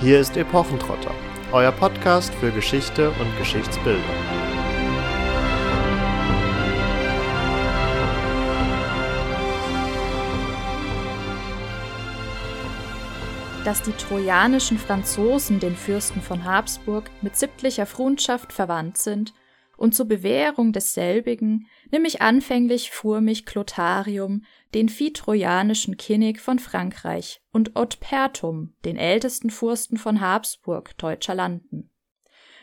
Hier ist Epochentrotter, euer Podcast für Geschichte und Geschichtsbildung. Dass die trojanischen Franzosen den Fürsten von Habsburg mit sittlicher Freundschaft verwandt sind und zur Bewährung desselbigen nimm ich anfänglich vor mich Clotharium, den viehtrojanischen Kinnig von Frankreich, und Otpertum, den ältesten Fürsten von Habsburg, deutscher Landen.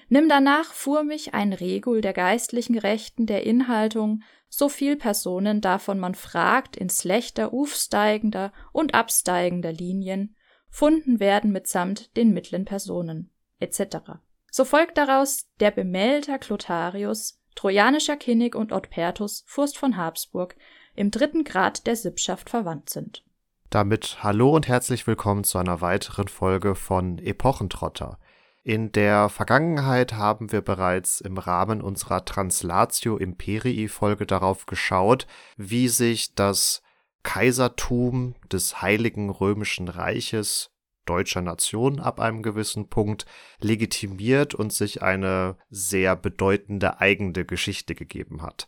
Nimm danach fuhr mich ein Regul der geistlichen Rechten der Inhaltung, so viel Personen davon man fragt, in schlechter ufsteigender und absteigender Linien, funden werden mitsamt den mittleren Personen, etc. So folgt daraus der Bemelder Clotharius, trojanischer Kinnig und Otpertus, Fürst von Habsburg, im dritten Grad der Sippschaft verwandt sind. Damit hallo und herzlich willkommen zu einer weiteren Folge von Epochentrotter. In der Vergangenheit haben wir bereits im Rahmen unserer Translatio Imperii Folge darauf geschaut, wie sich das Kaisertum des Heiligen Römischen Reiches deutscher Nation ab einem gewissen Punkt legitimiert und sich eine sehr bedeutende eigene Geschichte gegeben hat.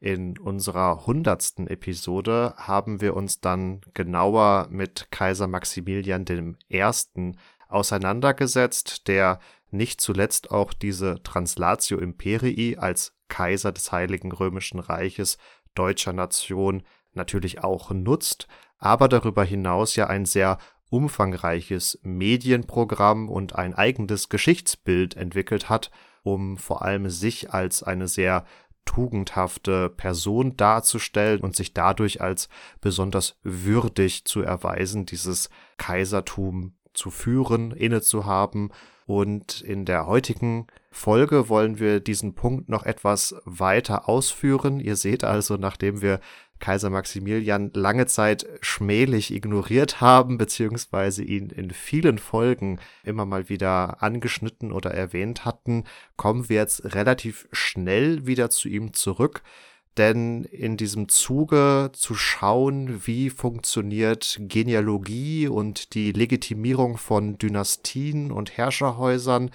In unserer hundertsten Episode haben wir uns dann genauer mit Kaiser Maximilian I. auseinandergesetzt, der nicht zuletzt auch diese Translatio Imperii als Kaiser des Heiligen Römischen Reiches deutscher Nation natürlich auch nutzt, aber darüber hinaus ja ein sehr umfangreiches Medienprogramm und ein eigenes Geschichtsbild entwickelt hat, um vor allem sich als eine sehr tugendhafte Person darzustellen und sich dadurch als besonders würdig zu erweisen, dieses Kaisertum zu führen, inne zu haben. Und in der heutigen Folge wollen wir diesen Punkt noch etwas weiter ausführen. Ihr seht also, nachdem wir Kaiser Maximilian lange Zeit schmählich ignoriert haben, beziehungsweise ihn in vielen Folgen immer mal wieder angeschnitten oder erwähnt hatten, kommen wir jetzt relativ schnell wieder zu ihm zurück. Denn in diesem Zuge zu schauen, wie funktioniert Genealogie und die Legitimierung von Dynastien und Herrscherhäusern,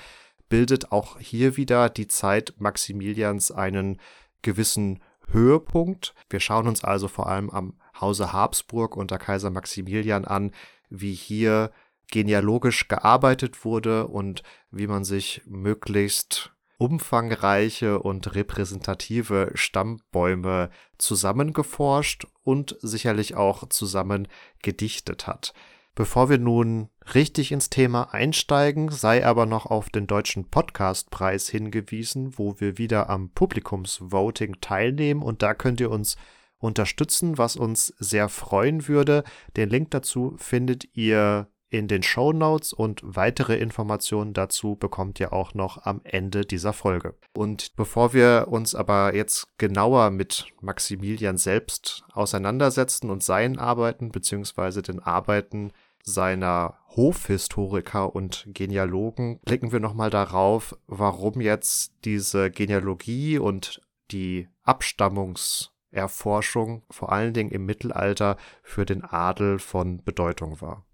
bildet auch hier wieder die Zeit Maximilians einen gewissen Höhepunkt. Wir schauen uns also vor allem am Hause Habsburg unter Kaiser Maximilian an, wie hier genealogisch gearbeitet wurde und wie man sich möglichst umfangreiche und repräsentative Stammbäume zusammengeforscht und sicherlich auch zusammen gedichtet hat. Bevor wir nun richtig ins Thema einsteigen, sei aber noch auf den deutschen Podcastpreis hingewiesen, wo wir wieder am Publikumsvoting teilnehmen und da könnt ihr uns unterstützen, was uns sehr freuen würde. Den Link dazu findet ihr in den Show Notes und weitere Informationen dazu bekommt ihr auch noch am Ende dieser Folge. Und bevor wir uns aber jetzt genauer mit Maximilian selbst auseinandersetzen und seinen Arbeiten beziehungsweise den Arbeiten seiner Hofhistoriker und Genealogen blicken wir nochmal darauf, warum jetzt diese Genealogie und die Abstammungserforschung vor allen Dingen im Mittelalter für den Adel von Bedeutung war.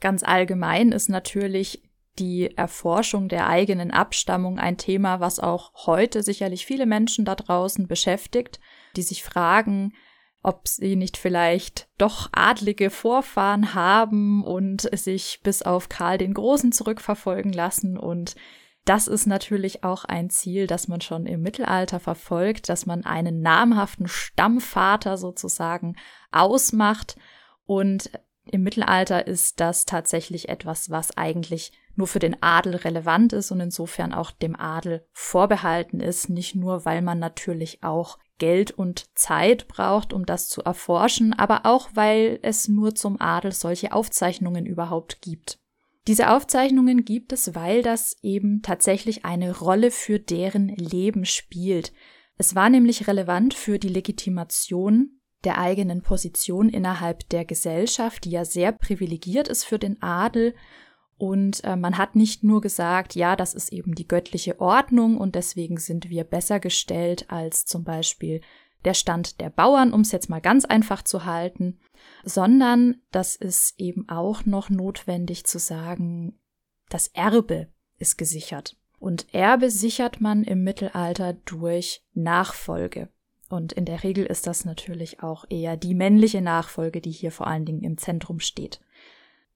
Ganz allgemein ist natürlich die Erforschung der eigenen Abstammung ein Thema, was auch heute sicherlich viele Menschen da draußen beschäftigt, die sich fragen, ob sie nicht vielleicht doch adlige Vorfahren haben und sich bis auf Karl den Großen zurückverfolgen lassen. Und das ist natürlich auch ein Ziel, das man schon im Mittelalter verfolgt, dass man einen namhaften Stammvater sozusagen ausmacht. Und im Mittelalter ist das tatsächlich etwas, was eigentlich nur für den Adel relevant ist und insofern auch dem Adel vorbehalten ist, nicht nur, weil man natürlich auch Geld und Zeit braucht, um das zu erforschen, aber auch weil es nur zum Adel solche Aufzeichnungen überhaupt gibt. Diese Aufzeichnungen gibt es, weil das eben tatsächlich eine Rolle für deren Leben spielt. Es war nämlich relevant für die Legitimation der eigenen Position innerhalb der Gesellschaft, die ja sehr privilegiert ist für den Adel und äh, man hat nicht nur gesagt, ja, das ist eben die göttliche Ordnung und deswegen sind wir besser gestellt als zum Beispiel der Stand der Bauern, um es jetzt mal ganz einfach zu halten, sondern das ist eben auch noch notwendig zu sagen, das Erbe ist gesichert. Und Erbe sichert man im Mittelalter durch Nachfolge. Und in der Regel ist das natürlich auch eher die männliche Nachfolge, die hier vor allen Dingen im Zentrum steht.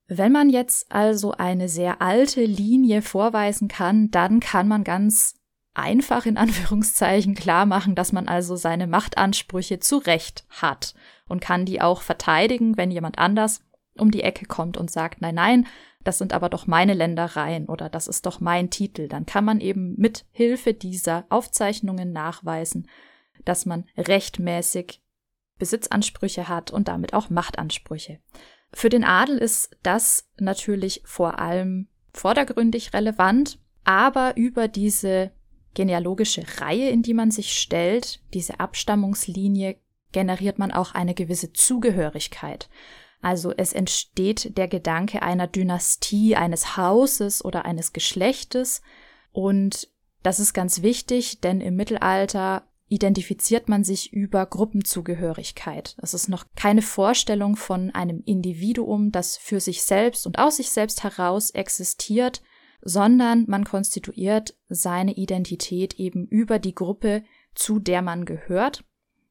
Wenn man jetzt also eine sehr alte Linie vorweisen kann, dann kann man ganz einfach in Anführungszeichen klar machen, dass man also seine Machtansprüche zu Recht hat und kann die auch verteidigen, wenn jemand anders um die Ecke kommt und sagt, nein, nein, das sind aber doch meine Ländereien oder das ist doch mein Titel, dann kann man eben mit Hilfe dieser Aufzeichnungen nachweisen, dass man rechtmäßig Besitzansprüche hat und damit auch Machtansprüche. Für den Adel ist das natürlich vor allem vordergründig relevant, aber über diese genealogische Reihe, in die man sich stellt, diese Abstammungslinie, generiert man auch eine gewisse Zugehörigkeit. Also es entsteht der Gedanke einer Dynastie, eines Hauses oder eines Geschlechtes. Und das ist ganz wichtig, denn im Mittelalter identifiziert man sich über Gruppenzugehörigkeit. Es ist noch keine Vorstellung von einem Individuum, das für sich selbst und aus sich selbst heraus existiert, sondern man konstituiert seine Identität eben über die Gruppe, zu der man gehört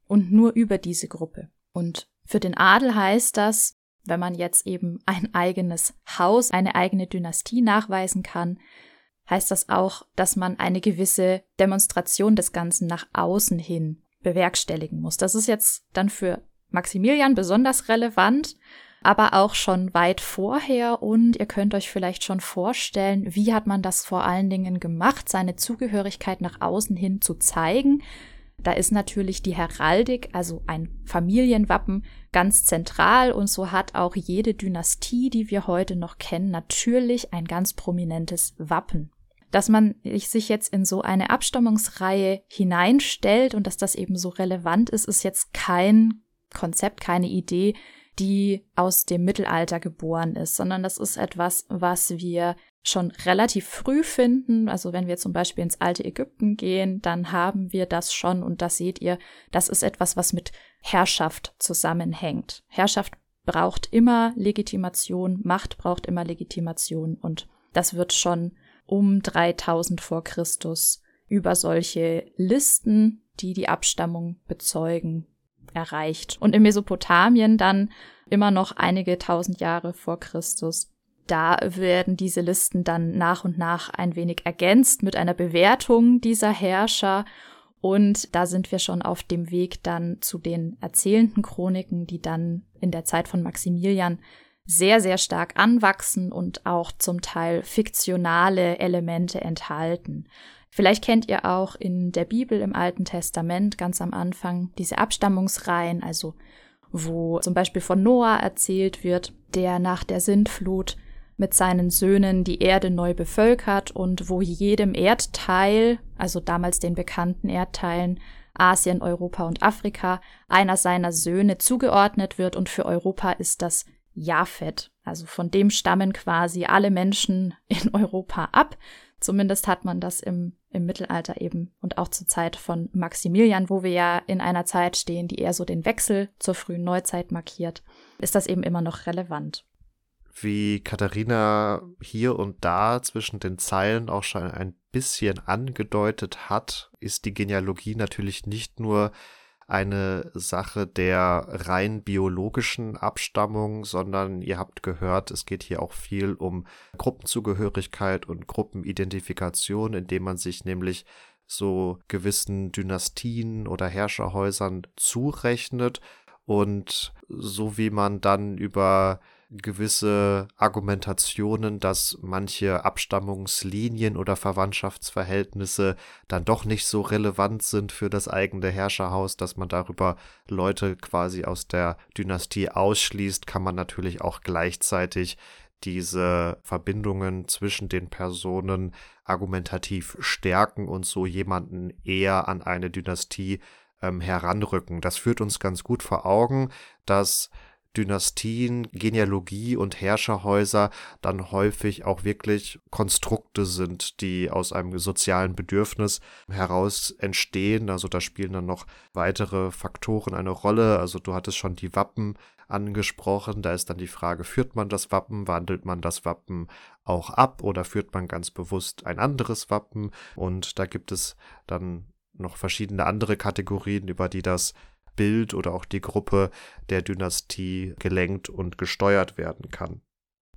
und nur über diese Gruppe. Und für den Adel heißt das, wenn man jetzt eben ein eigenes Haus, eine eigene Dynastie nachweisen kann, heißt das auch, dass man eine gewisse Demonstration des Ganzen nach außen hin bewerkstelligen muss. Das ist jetzt dann für Maximilian besonders relevant, aber auch schon weit vorher und ihr könnt euch vielleicht schon vorstellen, wie hat man das vor allen Dingen gemacht, seine Zugehörigkeit nach außen hin zu zeigen. Da ist natürlich die Heraldik, also ein Familienwappen, ganz zentral und so hat auch jede Dynastie, die wir heute noch kennen, natürlich ein ganz prominentes Wappen. Dass man sich jetzt in so eine Abstammungsreihe hineinstellt und dass das eben so relevant ist, ist jetzt kein Konzept, keine Idee, die aus dem Mittelalter geboren ist, sondern das ist etwas, was wir schon relativ früh finden. Also wenn wir zum Beispiel ins alte Ägypten gehen, dann haben wir das schon und das seht ihr, das ist etwas, was mit Herrschaft zusammenhängt. Herrschaft braucht immer Legitimation, Macht braucht immer Legitimation und das wird schon um 3000 vor Christus über solche Listen, die die Abstammung bezeugen, erreicht. Und in Mesopotamien dann immer noch einige tausend Jahre vor Christus. Da werden diese Listen dann nach und nach ein wenig ergänzt mit einer Bewertung dieser Herrscher. Und da sind wir schon auf dem Weg dann zu den erzählenden Chroniken, die dann in der Zeit von Maximilian sehr, sehr stark anwachsen und auch zum Teil fiktionale Elemente enthalten. Vielleicht kennt ihr auch in der Bibel im Alten Testament ganz am Anfang diese Abstammungsreihen, also wo zum Beispiel von Noah erzählt wird, der nach der Sintflut mit seinen Söhnen die Erde neu bevölkert und wo jedem Erdteil, also damals den bekannten Erdteilen Asien, Europa und Afrika, einer seiner Söhne zugeordnet wird und für Europa ist das Japhet. Also von dem stammen quasi alle Menschen in Europa ab. Zumindest hat man das im, im Mittelalter eben und auch zur Zeit von Maximilian, wo wir ja in einer Zeit stehen, die eher so den Wechsel zur frühen Neuzeit markiert, ist das eben immer noch relevant. Wie Katharina hier und da zwischen den Zeilen auch schon ein bisschen angedeutet hat, ist die Genealogie natürlich nicht nur eine Sache der rein biologischen Abstammung, sondern ihr habt gehört, es geht hier auch viel um Gruppenzugehörigkeit und Gruppenidentifikation, indem man sich nämlich so gewissen Dynastien oder Herrscherhäusern zurechnet. Und so wie man dann über gewisse Argumentationen, dass manche Abstammungslinien oder Verwandtschaftsverhältnisse dann doch nicht so relevant sind für das eigene Herrscherhaus, dass man darüber Leute quasi aus der Dynastie ausschließt, kann man natürlich auch gleichzeitig diese Verbindungen zwischen den Personen argumentativ stärken und so jemanden eher an eine Dynastie ähm, heranrücken. Das führt uns ganz gut vor Augen, dass Dynastien, Genealogie und Herrscherhäuser dann häufig auch wirklich Konstrukte sind, die aus einem sozialen Bedürfnis heraus entstehen. Also da spielen dann noch weitere Faktoren eine Rolle. Also du hattest schon die Wappen angesprochen. Da ist dann die Frage, führt man das Wappen, wandelt man das Wappen auch ab oder führt man ganz bewusst ein anderes Wappen? Und da gibt es dann noch verschiedene andere Kategorien, über die das Bild oder auch die Gruppe der Dynastie gelenkt und gesteuert werden kann.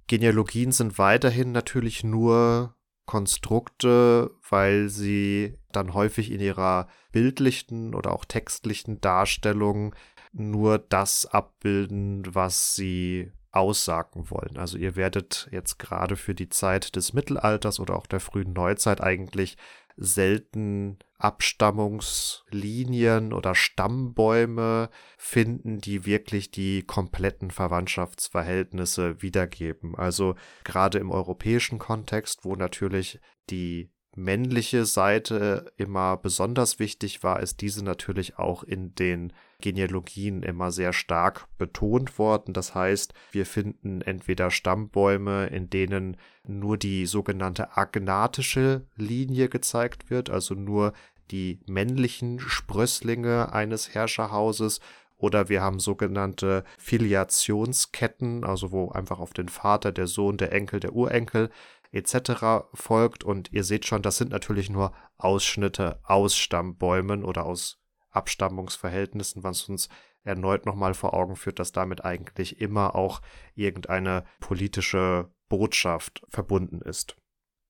Genealogien sind weiterhin natürlich nur Konstrukte, weil sie dann häufig in ihrer bildlichen oder auch textlichen Darstellung nur das abbilden, was sie aussagen wollen. Also ihr werdet jetzt gerade für die Zeit des Mittelalters oder auch der frühen Neuzeit eigentlich selten Abstammungslinien oder Stammbäume finden, die wirklich die kompletten Verwandtschaftsverhältnisse wiedergeben. Also gerade im europäischen Kontext, wo natürlich die männliche Seite immer besonders wichtig war, ist diese natürlich auch in den Genealogien immer sehr stark betont worden. Das heißt, wir finden entweder Stammbäume, in denen nur die sogenannte agnatische Linie gezeigt wird, also nur die männlichen Sprösslinge eines Herrscherhauses, oder wir haben sogenannte Filiationsketten, also wo einfach auf den Vater, der Sohn, der Enkel, der Urenkel etc. folgt. Und ihr seht schon, das sind natürlich nur Ausschnitte aus Stammbäumen oder aus Abstammungsverhältnissen, was uns erneut nochmal vor Augen führt, dass damit eigentlich immer auch irgendeine politische Botschaft verbunden ist.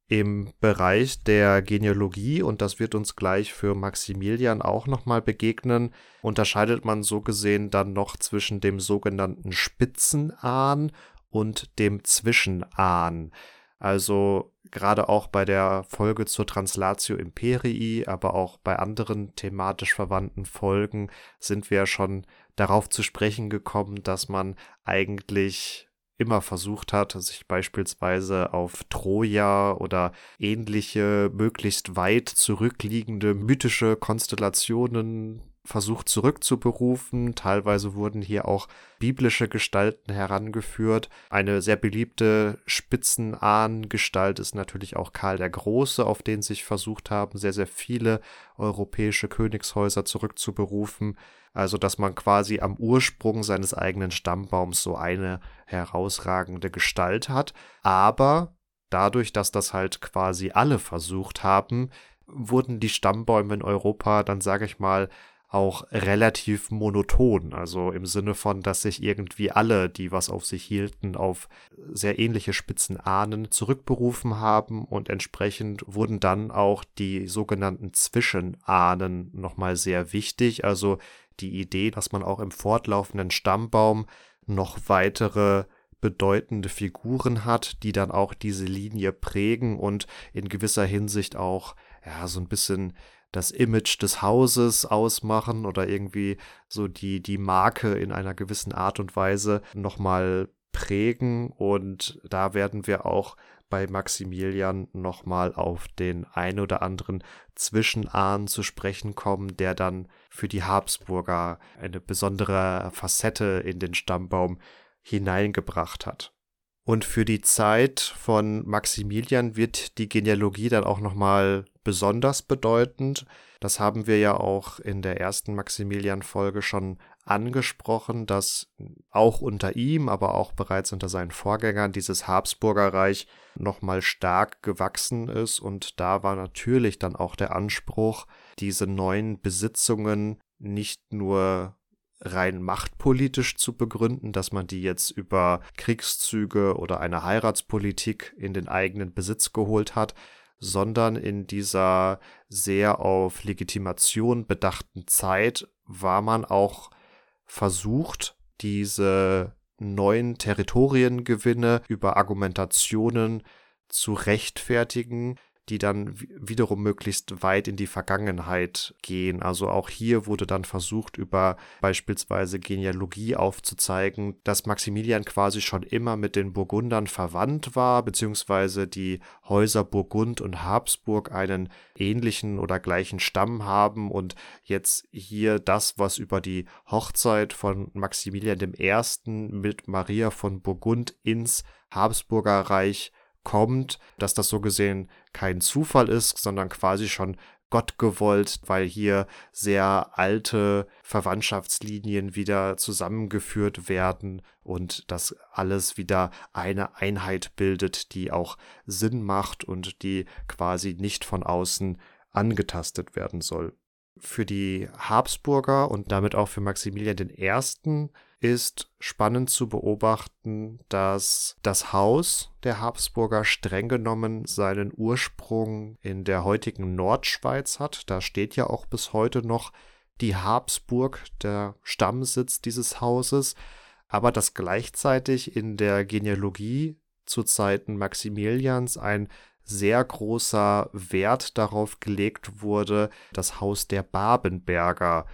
Im Bereich der Genealogie, und das wird uns gleich für Maximilian auch nochmal begegnen, unterscheidet man so gesehen dann noch zwischen dem sogenannten Spitzenahn und dem Zwischenahn. Also gerade auch bei der Folge zur Translatio Imperii, aber auch bei anderen thematisch verwandten Folgen sind wir schon darauf zu sprechen gekommen, dass man eigentlich immer versucht hat, sich beispielsweise auf Troja oder ähnliche möglichst weit zurückliegende mythische Konstellationen versucht zurückzuberufen. Teilweise wurden hier auch biblische Gestalten herangeführt. Eine sehr beliebte Spitzenahnengestalt ist natürlich auch Karl der Große, auf den sich versucht haben, sehr, sehr viele europäische Königshäuser zurückzuberufen. Also, dass man quasi am Ursprung seines eigenen Stammbaums so eine herausragende Gestalt hat. Aber dadurch, dass das halt quasi alle versucht haben, wurden die Stammbäume in Europa dann, sage ich mal, auch relativ monoton. Also im Sinne von, dass sich irgendwie alle, die was auf sich hielten, auf sehr ähnliche Spitzenahnen zurückberufen haben und entsprechend wurden dann auch die sogenannten Zwischenahnen nochmal sehr wichtig. Also die Idee, dass man auch im fortlaufenden Stammbaum noch weitere bedeutende Figuren hat, die dann auch diese Linie prägen und in gewisser Hinsicht auch ja so ein bisschen das Image des Hauses ausmachen oder irgendwie so die, die Marke in einer gewissen Art und Weise nochmal prägen. Und da werden wir auch bei Maximilian nochmal auf den ein oder anderen Zwischenahn zu sprechen kommen, der dann für die Habsburger eine besondere Facette in den Stammbaum hineingebracht hat. Und für die Zeit von Maximilian wird die Genealogie dann auch nochmal besonders bedeutend. Das haben wir ja auch in der ersten Maximilian-Folge schon angesprochen, dass auch unter ihm, aber auch bereits unter seinen Vorgängern dieses Habsburgerreich nochmal stark gewachsen ist. Und da war natürlich dann auch der Anspruch, diese neuen Besitzungen nicht nur rein machtpolitisch zu begründen, dass man die jetzt über Kriegszüge oder eine Heiratspolitik in den eigenen Besitz geholt hat, sondern in dieser sehr auf Legitimation bedachten Zeit war man auch versucht, diese neuen Territoriengewinne über Argumentationen zu rechtfertigen, die dann wiederum möglichst weit in die Vergangenheit gehen. Also auch hier wurde dann versucht, über beispielsweise Genealogie aufzuzeigen, dass Maximilian quasi schon immer mit den Burgundern verwandt war, beziehungsweise die Häuser Burgund und Habsburg einen ähnlichen oder gleichen Stamm haben und jetzt hier das, was über die Hochzeit von Maximilian I. mit Maria von Burgund ins Habsburger Reich kommt, dass das so gesehen kein Zufall ist, sondern quasi schon Gott gewollt, weil hier sehr alte Verwandtschaftslinien wieder zusammengeführt werden und das alles wieder eine Einheit bildet, die auch Sinn macht und die quasi nicht von außen angetastet werden soll. Für die Habsburger und damit auch für Maximilian I. ist spannend zu beobachten, dass das Haus der Habsburger streng genommen seinen Ursprung in der heutigen Nordschweiz hat. Da steht ja auch bis heute noch die Habsburg, der Stammsitz dieses Hauses, aber dass gleichzeitig in der Genealogie zu Zeiten Maximilians ein sehr großer Wert darauf gelegt wurde, das Haus der Babenberger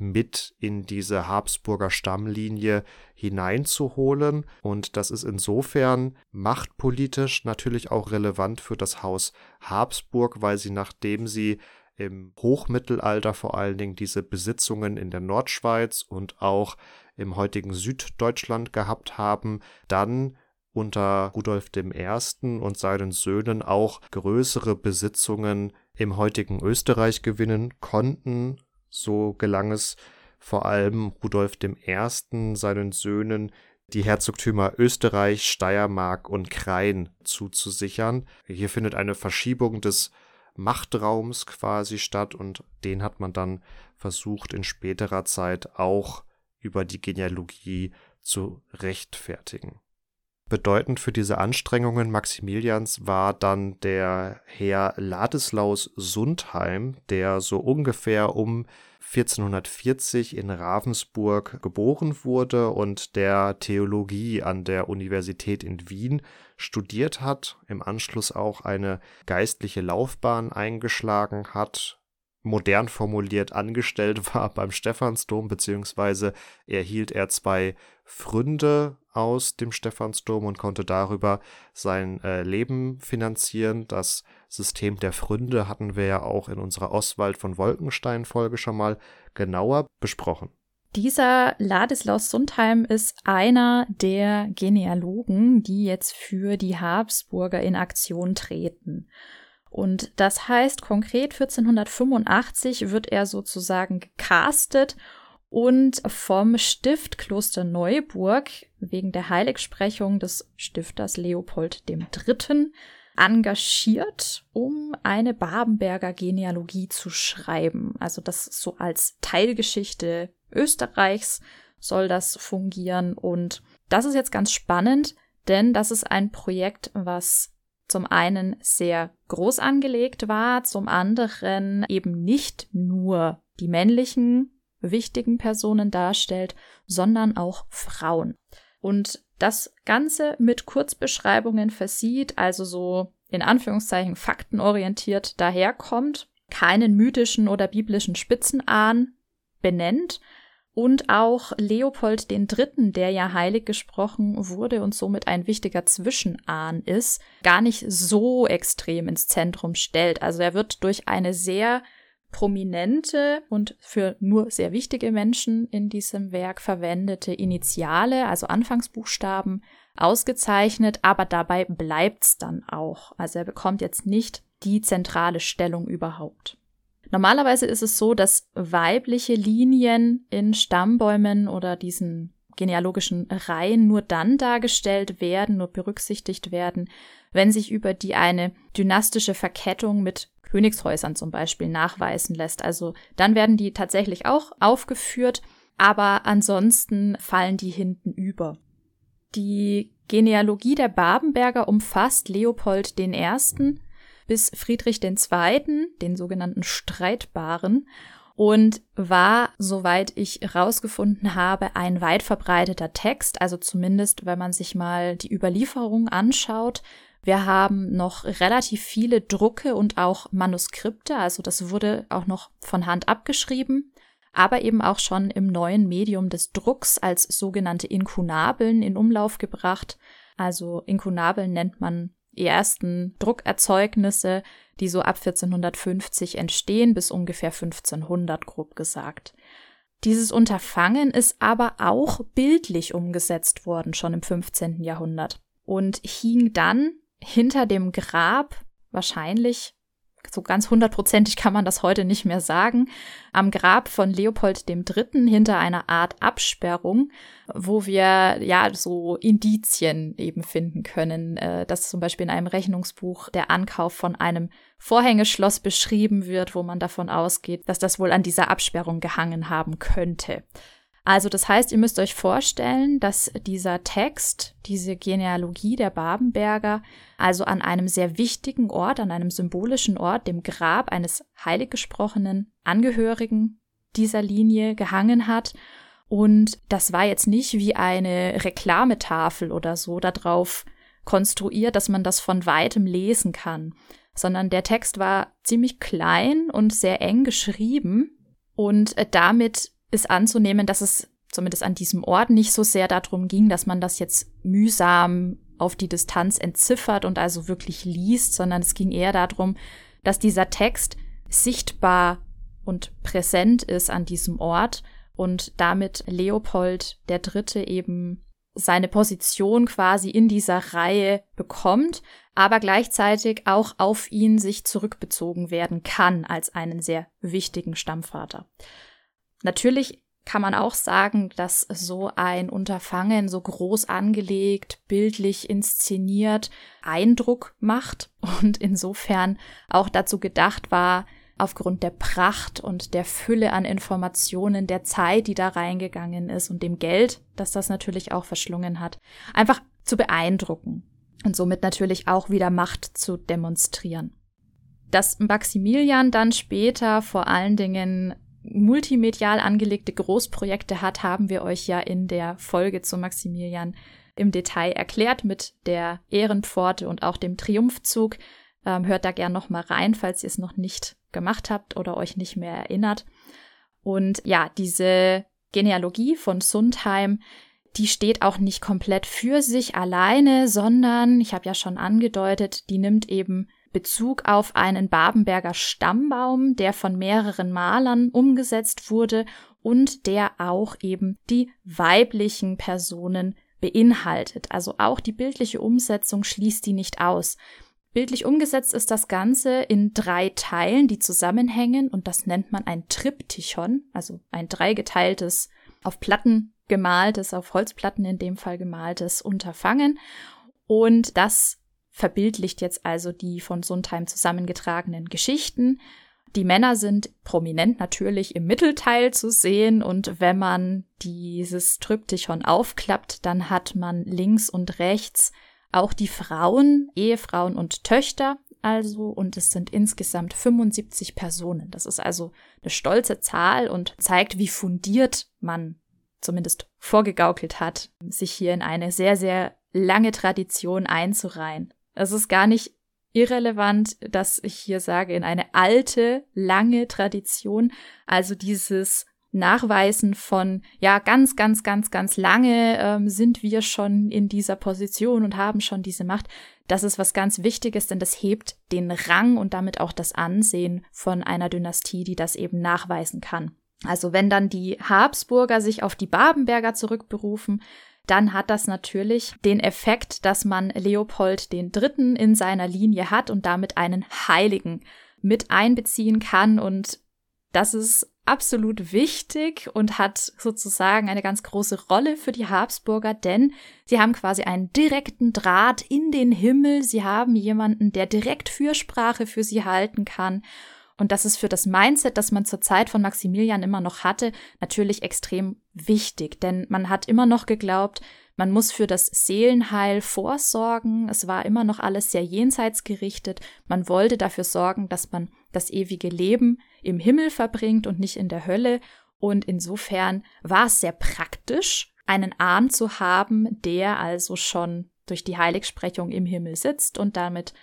mit in diese Habsburger Stammlinie hineinzuholen. Und das ist insofern machtpolitisch natürlich auch relevant für das Haus Habsburg, weil sie, nachdem sie im Hochmittelalter vor allen Dingen diese Besitzungen in der Nordschweiz und auch im heutigen Süddeutschland gehabt haben, dann unter Rudolf I. und seinen Söhnen auch größere Besitzungen im heutigen Österreich gewinnen konnten. So gelang es vor allem Rudolf I. seinen Söhnen die Herzogtümer Österreich, Steiermark und Krain zuzusichern. Hier findet eine Verschiebung des Machtraums quasi statt und den hat man dann versucht in späterer Zeit auch über die Genealogie zu rechtfertigen. Bedeutend für diese Anstrengungen Maximilians war dann der Herr Ladislaus Sundheim, der so ungefähr um 1440 in Ravensburg geboren wurde und der Theologie an der Universität in Wien studiert hat, im Anschluss auch eine geistliche Laufbahn eingeschlagen hat, modern formuliert angestellt war beim Stephansdom, beziehungsweise erhielt er zwei Fründe aus dem Stephansdom und konnte darüber sein äh, Leben finanzieren. Das System der Fründe hatten wir ja auch in unserer Oswald von Wolkenstein Folge schon mal genauer besprochen. Dieser Ladislaus Sundheim ist einer der Genealogen, die jetzt für die Habsburger in Aktion treten. Und das heißt konkret 1485 wird er sozusagen gecastet und vom Stift Kloster Neuburg wegen der Heiligsprechung des Stifters Leopold III. engagiert, um eine Babenberger Genealogie zu schreiben. Also das so als Teilgeschichte Österreichs soll das fungieren. Und das ist jetzt ganz spannend, denn das ist ein Projekt, was zum einen sehr groß angelegt war, zum anderen eben nicht nur die männlichen wichtigen Personen darstellt, sondern auch Frauen. Und das Ganze mit Kurzbeschreibungen versieht, also so in Anführungszeichen faktenorientiert daherkommt, keinen mythischen oder biblischen Spitzenahn benennt und auch Leopold III., der ja heilig gesprochen wurde und somit ein wichtiger Zwischenahn ist, gar nicht so extrem ins Zentrum stellt. Also er wird durch eine sehr prominente und für nur sehr wichtige Menschen in diesem Werk verwendete Initiale, also Anfangsbuchstaben, ausgezeichnet, aber dabei bleibt's dann auch. Also er bekommt jetzt nicht die zentrale Stellung überhaupt. Normalerweise ist es so, dass weibliche Linien in Stammbäumen oder diesen genealogischen Reihen nur dann dargestellt werden, nur berücksichtigt werden, wenn sich über die eine dynastische Verkettung mit Königshäusern zum Beispiel nachweisen lässt. Also dann werden die tatsächlich auch aufgeführt, aber ansonsten fallen die hinten über. Die Genealogie der Babenberger umfasst Leopold I. bis Friedrich II., den sogenannten Streitbaren, und war, soweit ich herausgefunden habe, ein weit verbreiteter Text, also zumindest, wenn man sich mal die Überlieferung anschaut, wir haben noch relativ viele Drucke und auch Manuskripte, also das wurde auch noch von Hand abgeschrieben, aber eben auch schon im neuen Medium des Drucks als sogenannte Inkunabeln in Umlauf gebracht. Also Inkunabeln nennt man die ersten Druckerzeugnisse, die so ab 1450 entstehen bis ungefähr 1500 grob gesagt. Dieses Unterfangen ist aber auch bildlich umgesetzt worden, schon im 15. Jahrhundert und hing dann hinter dem Grab, wahrscheinlich so ganz hundertprozentig kann man das heute nicht mehr sagen, am Grab von Leopold III. hinter einer Art Absperrung, wo wir ja so Indizien eben finden können, äh, dass zum Beispiel in einem Rechnungsbuch der Ankauf von einem Vorhängeschloss beschrieben wird, wo man davon ausgeht, dass das wohl an dieser Absperrung gehangen haben könnte. Also das heißt, ihr müsst euch vorstellen, dass dieser Text, diese Genealogie der Babenberger, also an einem sehr wichtigen Ort, an einem symbolischen Ort, dem Grab eines heiliggesprochenen Angehörigen dieser Linie gehangen hat. Und das war jetzt nicht wie eine Reklametafel oder so darauf konstruiert, dass man das von weitem lesen kann, sondern der Text war ziemlich klein und sehr eng geschrieben und damit ist anzunehmen, dass es zumindest an diesem Ort nicht so sehr darum ging, dass man das jetzt mühsam auf die Distanz entziffert und also wirklich liest, sondern es ging eher darum, dass dieser Text sichtbar und präsent ist an diesem Ort und damit Leopold der Dritte eben seine Position quasi in dieser Reihe bekommt, aber gleichzeitig auch auf ihn sich zurückbezogen werden kann als einen sehr wichtigen Stammvater. Natürlich kann man auch sagen, dass so ein Unterfangen so groß angelegt, bildlich inszeniert Eindruck macht und insofern auch dazu gedacht war, aufgrund der Pracht und der Fülle an Informationen, der Zeit, die da reingegangen ist und dem Geld, das das natürlich auch verschlungen hat, einfach zu beeindrucken und somit natürlich auch wieder Macht zu demonstrieren. Dass Maximilian dann später vor allen Dingen multimedial angelegte Großprojekte hat, haben wir euch ja in der Folge zu Maximilian im Detail erklärt mit der Ehrenpforte und auch dem Triumphzug. Ähm, hört da gern noch mal rein, falls ihr es noch nicht gemacht habt oder euch nicht mehr erinnert. Und ja, diese Genealogie von Sundheim, die steht auch nicht komplett für sich alleine, sondern, ich habe ja schon angedeutet, die nimmt eben Bezug auf einen Babenberger Stammbaum, der von mehreren Malern umgesetzt wurde und der auch eben die weiblichen Personen beinhaltet. Also auch die bildliche Umsetzung schließt die nicht aus. Bildlich umgesetzt ist das Ganze in drei Teilen, die zusammenhängen und das nennt man ein Triptychon, also ein dreigeteiltes, auf Platten gemaltes, auf Holzplatten in dem Fall gemaltes Unterfangen. Und das verbildlicht jetzt also die von Sundheim zusammengetragenen Geschichten. Die Männer sind prominent natürlich im Mittelteil zu sehen und wenn man dieses Tryptychon aufklappt, dann hat man links und rechts auch die Frauen, Ehefrauen und Töchter also und es sind insgesamt 75 Personen. Das ist also eine stolze Zahl und zeigt, wie fundiert man zumindest vorgegaukelt hat, sich hier in eine sehr, sehr lange Tradition einzureihen. Es ist gar nicht irrelevant, dass ich hier sage, in eine alte, lange Tradition, also dieses Nachweisen von, ja, ganz, ganz, ganz, ganz lange ähm, sind wir schon in dieser Position und haben schon diese Macht. Das ist was ganz Wichtiges, denn das hebt den Rang und damit auch das Ansehen von einer Dynastie, die das eben nachweisen kann. Also wenn dann die Habsburger sich auf die Babenberger zurückberufen, dann hat das natürlich den Effekt, dass man Leopold III. in seiner Linie hat und damit einen Heiligen mit einbeziehen kann. Und das ist absolut wichtig und hat sozusagen eine ganz große Rolle für die Habsburger, denn sie haben quasi einen direkten Draht in den Himmel. Sie haben jemanden, der direkt Fürsprache für sie halten kann. Und das ist für das Mindset, das man zur Zeit von Maximilian immer noch hatte, natürlich extrem wichtig, denn man hat immer noch geglaubt, man muss für das Seelenheil vorsorgen. Es war immer noch alles sehr jenseits gerichtet. Man wollte dafür sorgen, dass man das ewige Leben im Himmel verbringt und nicht in der Hölle. Und insofern war es sehr praktisch, einen Ahn zu haben, der also schon durch die Heiligsprechung im Himmel sitzt und damit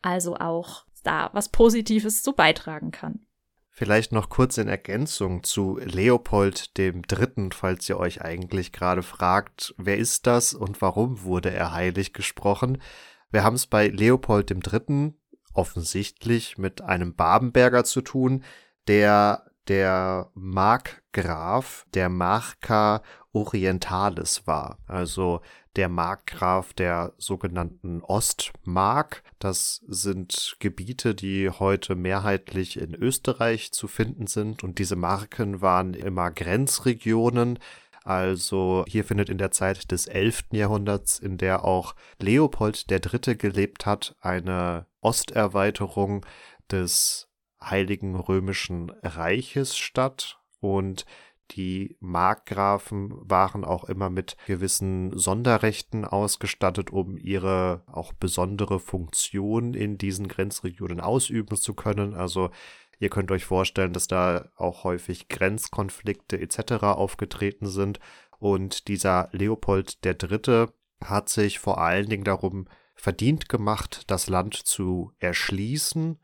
also auch da was Positives zu beitragen kann. Vielleicht noch kurz in Ergänzung zu Leopold dem Dritten, falls ihr euch eigentlich gerade fragt, wer ist das und warum wurde er heilig gesprochen? Wir haben es bei Leopold dem Dritten offensichtlich mit einem Babenberger zu tun, der der Markgraf der Marca Orientalis war, also der Markgraf der sogenannten Ostmark. Das sind Gebiete, die heute mehrheitlich in Österreich zu finden sind und diese Marken waren immer Grenzregionen. Also hier findet in der Zeit des 11. Jahrhunderts, in der auch Leopold III. gelebt hat, eine Osterweiterung des Heiligen Römischen Reiches statt und die Markgrafen waren auch immer mit gewissen Sonderrechten ausgestattet, um ihre auch besondere Funktion in diesen Grenzregionen ausüben zu können. Also ihr könnt euch vorstellen, dass da auch häufig Grenzkonflikte etc. aufgetreten sind. Und dieser Leopold III. hat sich vor allen Dingen darum verdient gemacht, das Land zu erschließen,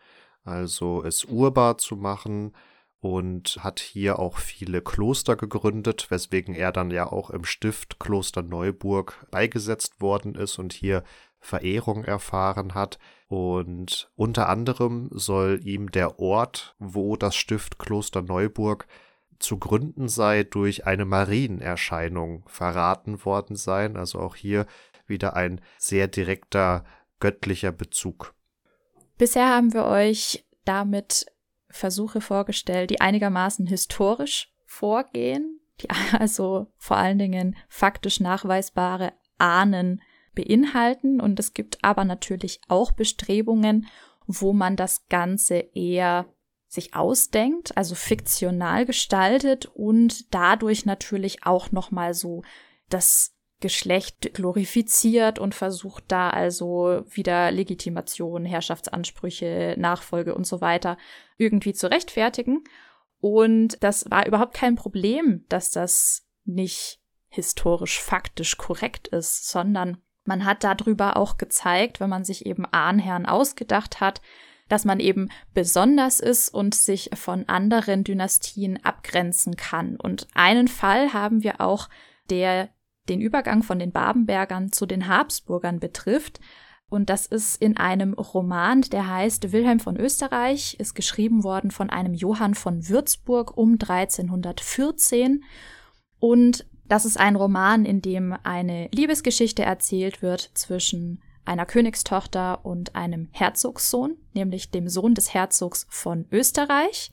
also es urbar zu machen, und hat hier auch viele Kloster gegründet, weswegen er dann ja auch im Stift Kloster Neuburg beigesetzt worden ist und hier Verehrung erfahren hat. Und unter anderem soll ihm der Ort, wo das Stift Kloster Neuburg zu gründen sei, durch eine Marienerscheinung verraten worden sein. Also auch hier wieder ein sehr direkter göttlicher Bezug. Bisher haben wir euch damit Versuche vorgestellt, die einigermaßen historisch vorgehen, die also vor allen Dingen faktisch nachweisbare Ahnen beinhalten. Und es gibt aber natürlich auch Bestrebungen, wo man das Ganze eher sich ausdenkt, also fiktional gestaltet und dadurch natürlich auch noch mal so das Geschlecht glorifiziert und versucht da also wieder Legitimation, Herrschaftsansprüche, Nachfolge und so weiter irgendwie zu rechtfertigen. Und das war überhaupt kein Problem, dass das nicht historisch faktisch korrekt ist, sondern man hat darüber auch gezeigt, wenn man sich eben Ahnherren ausgedacht hat, dass man eben besonders ist und sich von anderen Dynastien abgrenzen kann. Und einen Fall haben wir auch, der den Übergang von den Babenbergern zu den Habsburgern betrifft. Und das ist in einem Roman, der heißt Wilhelm von Österreich, ist geschrieben worden von einem Johann von Würzburg um 1314. Und das ist ein Roman, in dem eine Liebesgeschichte erzählt wird zwischen einer Königstochter und einem Herzogssohn, nämlich dem Sohn des Herzogs von Österreich.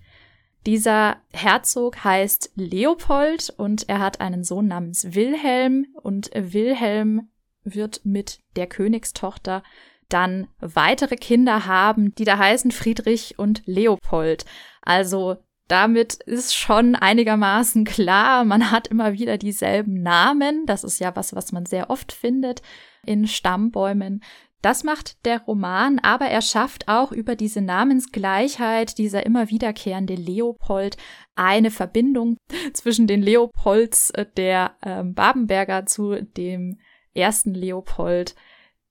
Dieser Herzog heißt Leopold und er hat einen Sohn namens Wilhelm und Wilhelm wird mit der Königstochter dann weitere Kinder haben, die da heißen Friedrich und Leopold. Also damit ist schon einigermaßen klar, man hat immer wieder dieselben Namen. Das ist ja was, was man sehr oft findet in Stammbäumen. Das macht der Roman, aber er schafft auch über diese Namensgleichheit, dieser immer wiederkehrende Leopold, eine Verbindung zwischen den Leopolds äh, der ähm, Babenberger zu dem ersten Leopold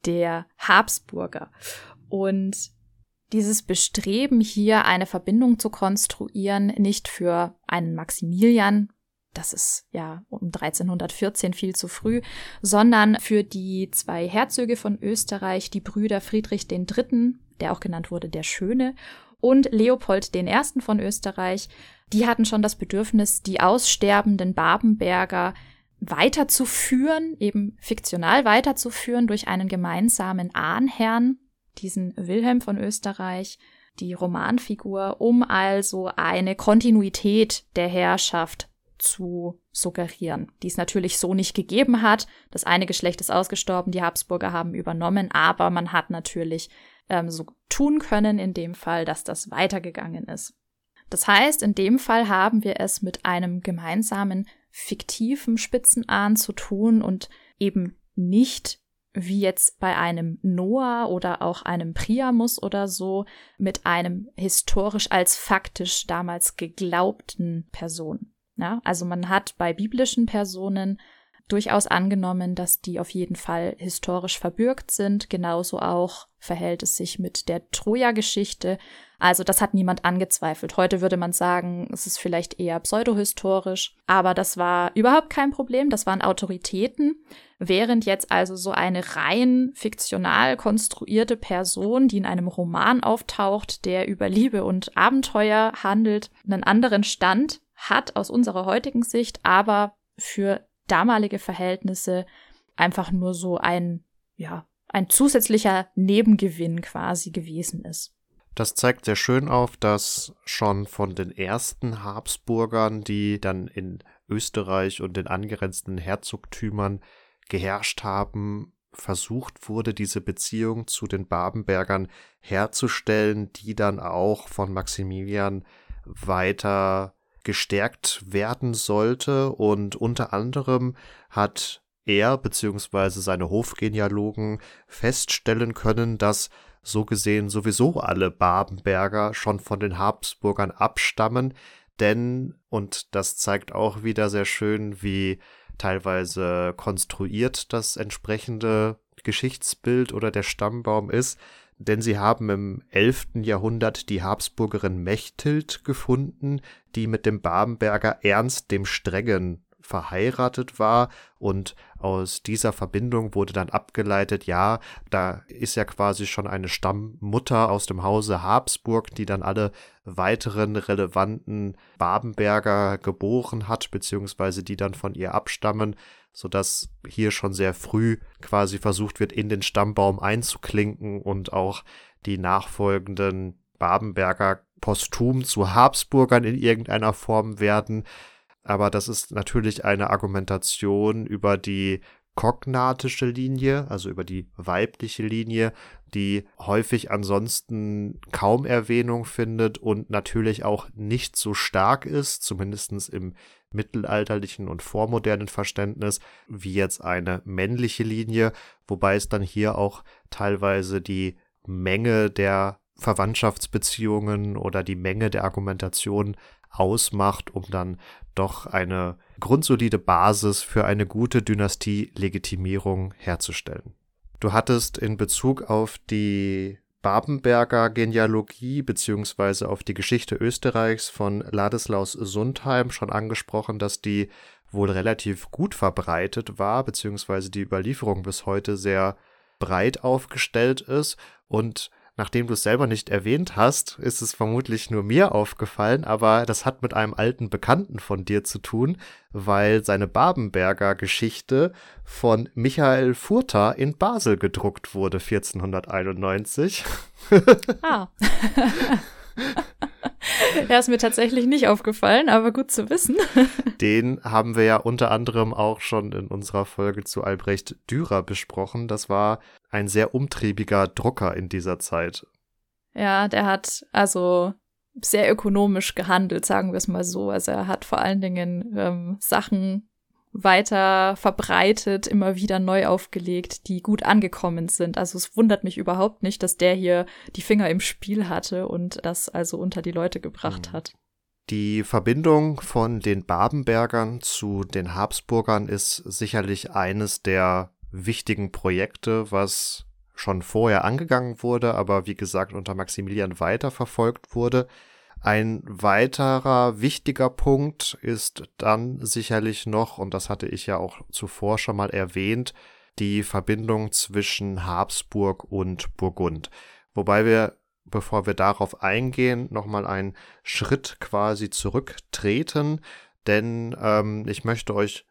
der Habsburger. Und dieses Bestreben hier eine Verbindung zu konstruieren, nicht für einen Maximilian, das ist ja um 1314 viel zu früh, sondern für die zwei Herzöge von Österreich, die Brüder Friedrich III., der auch genannt wurde der Schöne, und Leopold I. von Österreich, die hatten schon das Bedürfnis, die aussterbenden Babenberger weiterzuführen, eben fiktional weiterzuführen durch einen gemeinsamen Ahnherrn, diesen Wilhelm von Österreich, die Romanfigur, um also eine Kontinuität der Herrschaft zu suggerieren, die es natürlich so nicht gegeben hat. Das eine Geschlecht ist ausgestorben, die Habsburger haben übernommen, aber man hat natürlich ähm, so tun können in dem Fall, dass das weitergegangen ist. Das heißt, in dem Fall haben wir es mit einem gemeinsamen fiktiven Spitzenahn zu tun und eben nicht wie jetzt bei einem Noah oder auch einem Priamus oder so mit einem historisch als faktisch damals geglaubten Person. Ja, also man hat bei biblischen Personen durchaus angenommen, dass die auf jeden Fall historisch verbürgt sind. Genauso auch verhält es sich mit der Troja-Geschichte. Also das hat niemand angezweifelt. Heute würde man sagen, es ist vielleicht eher pseudohistorisch, aber das war überhaupt kein Problem. Das waren Autoritäten. Während jetzt also so eine rein fiktional konstruierte Person, die in einem Roman auftaucht, der über Liebe und Abenteuer handelt, einen anderen Stand hat aus unserer heutigen Sicht, aber für damalige Verhältnisse einfach nur so ein, ja, ein zusätzlicher Nebengewinn quasi gewesen ist. Das zeigt sehr schön auf, dass schon von den ersten Habsburgern, die dann in Österreich und den angrenzenden Herzogtümern geherrscht haben, versucht wurde, diese Beziehung zu den Babenbergern herzustellen, die dann auch von Maximilian weiter gestärkt werden sollte. Und unter anderem hat er bzw. seine Hofgenealogen feststellen können, dass so gesehen sowieso alle Babenberger schon von den Habsburgern abstammen, denn, und das zeigt auch wieder sehr schön, wie teilweise konstruiert das entsprechende Geschichtsbild oder der Stammbaum ist, denn sie haben im 11. Jahrhundert die Habsburgerin Mechthild gefunden, die mit dem Babenberger Ernst dem Strengen verheiratet war und aus dieser Verbindung wurde dann abgeleitet, ja, da ist ja quasi schon eine Stammmutter aus dem Hause Habsburg, die dann alle weiteren relevanten Babenberger geboren hat, beziehungsweise die dann von ihr abstammen, sodass hier schon sehr früh quasi versucht wird, in den Stammbaum einzuklinken und auch die nachfolgenden Babenberger posthum zu Habsburgern in irgendeiner Form werden. Aber das ist natürlich eine Argumentation über die kognatische Linie, also über die weibliche Linie, die häufig ansonsten kaum Erwähnung findet und natürlich auch nicht so stark ist, zumindest im mittelalterlichen und vormodernen Verständnis, wie jetzt eine männliche Linie, wobei es dann hier auch teilweise die Menge der Verwandtschaftsbeziehungen oder die Menge der Argumentation ausmacht, um dann doch eine grundsolide Basis für eine gute Dynastie-Legitimierung herzustellen. Du hattest in Bezug auf die Babenberger Genealogie beziehungsweise auf die Geschichte Österreichs von Ladislaus Sundheim schon angesprochen, dass die wohl relativ gut verbreitet war, beziehungsweise die Überlieferung bis heute sehr breit aufgestellt ist und Nachdem du es selber nicht erwähnt hast, ist es vermutlich nur mir aufgefallen, aber das hat mit einem alten Bekannten von dir zu tun, weil seine Babenberger Geschichte von Michael Furter in Basel gedruckt wurde 1491. Ah. Er ist mir tatsächlich nicht aufgefallen, aber gut zu wissen. Den haben wir ja unter anderem auch schon in unserer Folge zu Albrecht Dürer besprochen. Das war ein sehr umtriebiger Drucker in dieser Zeit. Ja, der hat also sehr ökonomisch gehandelt, sagen wir es mal so. Also er hat vor allen Dingen ähm, Sachen weiter verbreitet, immer wieder neu aufgelegt, die gut angekommen sind. Also es wundert mich überhaupt nicht, dass der hier die Finger im Spiel hatte und das also unter die Leute gebracht mhm. hat. Die Verbindung von den Babenbergern zu den Habsburgern ist sicherlich eines der wichtigen Projekte, was schon vorher angegangen wurde, aber wie gesagt unter Maximilian weiterverfolgt wurde. Ein weiterer wichtiger Punkt ist dann sicherlich noch, und das hatte ich ja auch zuvor schon mal erwähnt, die Verbindung zwischen Habsburg und Burgund. Wobei wir, bevor wir darauf eingehen, nochmal einen Schritt quasi zurücktreten, denn ähm, ich möchte euch